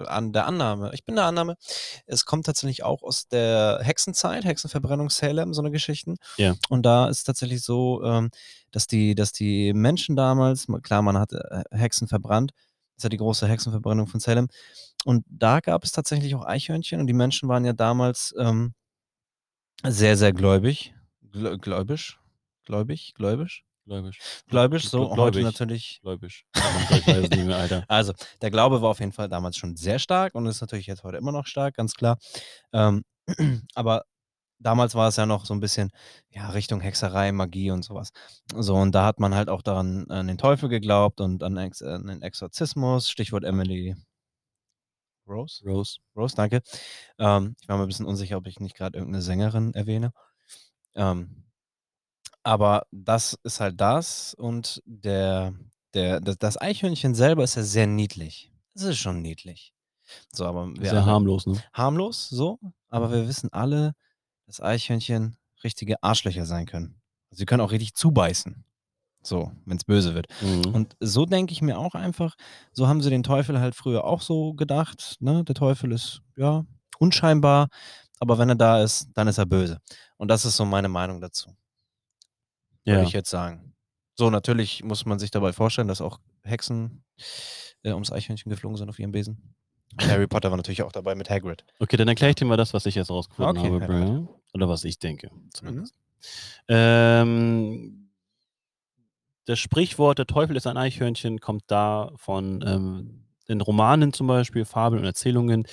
an der Annahme. Ich bin der Annahme, es kommt tatsächlich auch aus der Hexenzeit, Hexenverbrennung Salem, so eine Geschichten. Ja. Und da ist es tatsächlich so, ähm, dass, die, dass die Menschen damals, ma- klar, man hat äh, Hexen verbrannt, das ist ja die große Hexenverbrennung von Salem. Und da gab es tatsächlich auch Eichhörnchen und die Menschen waren ja damals ähm, sehr, sehr gläubig. Glä- Gläubisch? Gläubig? Gläubisch? Gläubig. Gläubig, so. Gläubig. Heute natürlich mehr, Alter. also, der Glaube war auf jeden Fall damals schon sehr stark und ist natürlich jetzt heute immer noch stark, ganz klar. Ähm, aber damals war es ja noch so ein bisschen ja, Richtung Hexerei, Magie und sowas. So, und da hat man halt auch daran an den Teufel geglaubt und an, Ex an den Exorzismus, Stichwort Emily Rose. Rose. Rose, danke. Ähm, ich war mir ein bisschen unsicher, ob ich nicht gerade irgendeine Sängerin erwähne. Ähm, aber das ist halt das und der, der, das, Eichhörnchen selber ist ja sehr niedlich. Es ist schon niedlich. So, aber Sehr alle- harmlos, ne? harmlos, so, aber wir wissen alle, dass Eichhörnchen richtige Arschlöcher sein können. Sie können auch richtig zubeißen. So, wenn es böse wird. Mhm. Und so denke ich mir auch einfach, so haben sie den Teufel halt früher auch so gedacht. Ne? Der Teufel ist, ja, unscheinbar, aber wenn er da ist, dann ist er böse. Und das ist so meine Meinung dazu, würde ja. ich jetzt sagen. So, natürlich muss man sich dabei vorstellen, dass auch Hexen äh, ums Eichhörnchen geflogen sind auf ihrem Besen. Und Harry Potter war natürlich auch dabei mit Hagrid. Okay, dann erkläre ich dir mal das, was ich jetzt rausgefunden Okay, habe, Brian. Oder was ich denke, zumindest. Ähm, das Sprichwort, der Teufel ist ein Eichhörnchen, kommt da von ähm, in Romanen zum Beispiel, Fabeln und Erzählungen.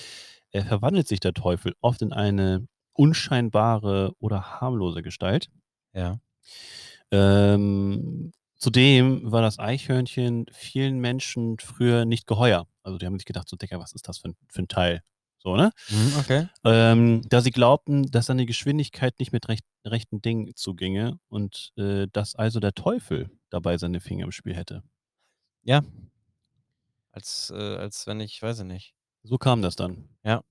Er verwandelt sich der Teufel oft in eine unscheinbare oder harmlose Gestalt. Ja. Ähm, zudem war das Eichhörnchen vielen Menschen früher nicht geheuer. Also die haben sich gedacht, so Decker, was ist das für ein, für ein Teil? So, ne? Mhm, okay. Ähm, da sie glaubten, dass seine Geschwindigkeit nicht mit recht, rechten Dingen zuginge und äh, dass also der Teufel dabei seine Finger im Spiel hätte. Ja. Als, äh, als wenn ich, weiß ich nicht. So kam das dann. Ja.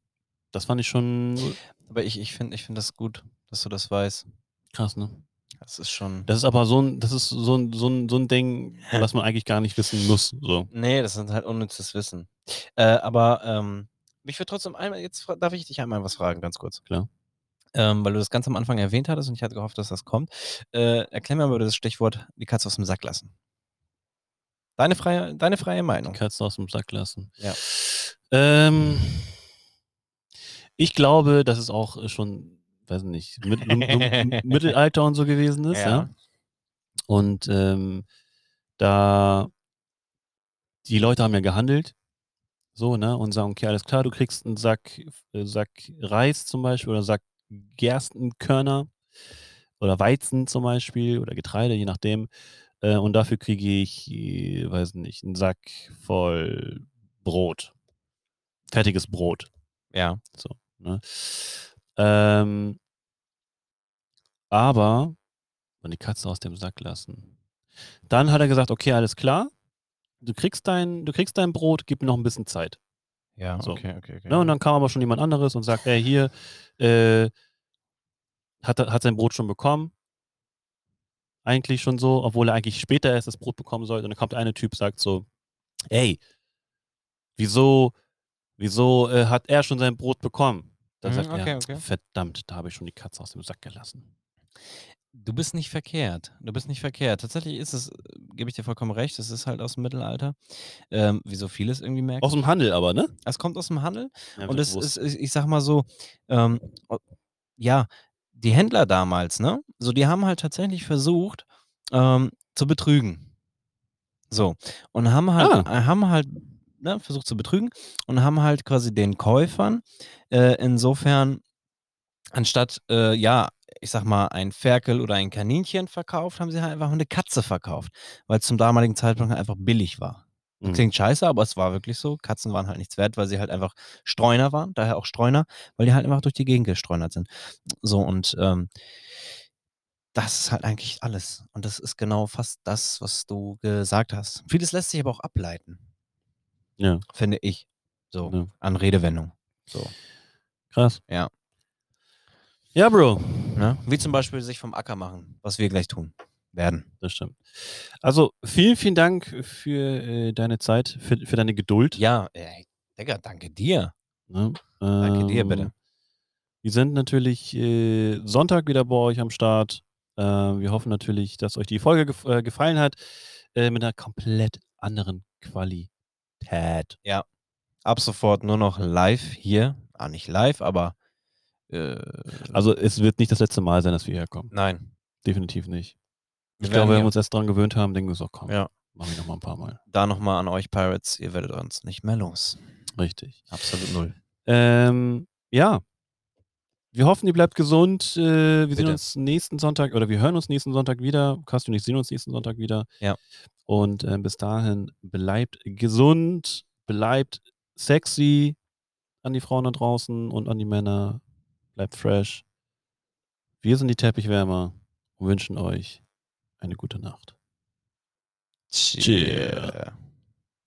Das fand ich schon Aber ich, ich finde ich find das gut, dass du das weißt. krass, ne? Das ist schon. Das ist aber so ein, das ist so ein, so ein, so ein Ding, was man eigentlich gar nicht wissen muss. So. Nee, das ist halt unnützes Wissen. Äh, aber ähm, mich würde trotzdem einmal, jetzt darf ich dich einmal was fragen, ganz kurz. Klar. Ähm, weil du das ganz am Anfang erwähnt hattest und ich hatte gehofft, dass das kommt. Äh, erklär mir mal das Stichwort die Katze aus dem Sack lassen. Deine freie, deine freie Meinung. Katze aus dem Sack lassen. Ja. Ähm, ich glaube, dass es auch äh, schon, weiß nicht, mit, Mittelalter und so gewesen ist, ja. Ja. Und ähm, da die Leute haben ja gehandelt, so, ne, und sagen, okay, alles klar, du kriegst einen Sack, äh, Sack Reis zum Beispiel oder Sack Gerstenkörner oder Weizen zum Beispiel oder Getreide, je nachdem. Äh, und dafür kriege ich, äh, weiß nicht, einen Sack voll Brot. Fertiges Brot. Ja. So, ne? ähm, aber und die Katze aus dem Sack lassen. Dann hat er gesagt, okay, alles klar. Du kriegst dein, du kriegst dein Brot, gib mir noch ein bisschen Zeit. Ja, So. okay, okay, okay. Ne? Und dann kam aber schon jemand anderes und sagt, ey, hier, äh, hat, hat sein Brot schon bekommen. Eigentlich schon so, obwohl er eigentlich später erst das Brot bekommen sollte. Und dann kommt der eine Typ, sagt so, ey, wieso, wieso äh, hat er schon sein Brot bekommen? Dann Mhm, sagt okay, er, okay. verdammt, da habe ich schon die Katze aus dem Sack gelassen. Du bist nicht verkehrt. Du bist nicht verkehrt. Tatsächlich ist es, gebe ich dir vollkommen recht, es ist halt aus dem Mittelalter. Ähm, wie so vieles irgendwie merkt. Aus dem Handel aber, ne? Es kommt aus dem Handel. Ja, Und es ist, ich sag mal so, ähm, ja, die Händler damals, ne? So, die haben halt tatsächlich versucht, ähm, zu betrügen. So. Und haben halt, Ah. äh, haben halt ne, versucht zu betrügen und haben halt quasi den Käufern äh, insofern anstatt, äh, ja, ich sag mal, ein Ferkel oder ein Kaninchen verkauft, haben sie halt einfach eine Katze verkauft, weil es zum damaligen Zeitpunkt halt einfach billig war. Mhm. Klingt scheiße, aber es war wirklich so. Katzen waren halt nichts wert, weil sie halt einfach Streuner waren, daher auch Streuner, weil die halt einfach durch die Gegend gestreunert sind. So und ähm, das ist halt eigentlich alles. Und das ist genau fast das, was du gesagt hast. Vieles lässt sich aber auch ableiten, Ja, finde ich. So, Ja. an Redewendung. So. krass. Ja. Ja, Bro. Ne? Wie zum Beispiel sich vom Acker machen, was wir gleich tun. Werden. Das stimmt. Also vielen, vielen Dank für äh, deine Zeit, für, für deine Geduld. Ja, ey, Digga, danke dir. Ne? Danke dir, Ähm, bitte. Wir sind natürlich äh, Sonntag wieder bei euch am Start. Äh, wir hoffen natürlich, dass euch die Folge gef äh, gefallen hat. Äh, mit einer komplett anderen Qualität. Ab sofort nur noch live hier. Ah, nicht live, aber äh, Also es wird nicht das letzte Mal sein, dass wir herkommen. nein. Definitiv nicht. Wir Ich glaube, wenn wir uns erst dran gewöhnt haben, denken wir so, komm, Ja. machen wir noch mal ein paar Mal. Da nochmal an euch Pirates, ihr werdet uns nicht mehr los. Richtig. Absolut null. Ähm, ja. Wir hoffen, ihr bleibt gesund. Äh, wir sehen Bitte. uns nächsten Sonntag oder wir hören uns nächsten Sonntag wieder. Kasti und ich sehen uns nächsten Sonntag wieder. Ja. Und äh, bis dahin bleibt gesund, bleibt sexy an die Frauen da draußen und an die Männer. Bleibt fresh. Wir sind die Teppichwärmer und wünschen euch eine gute Nacht. Cheer.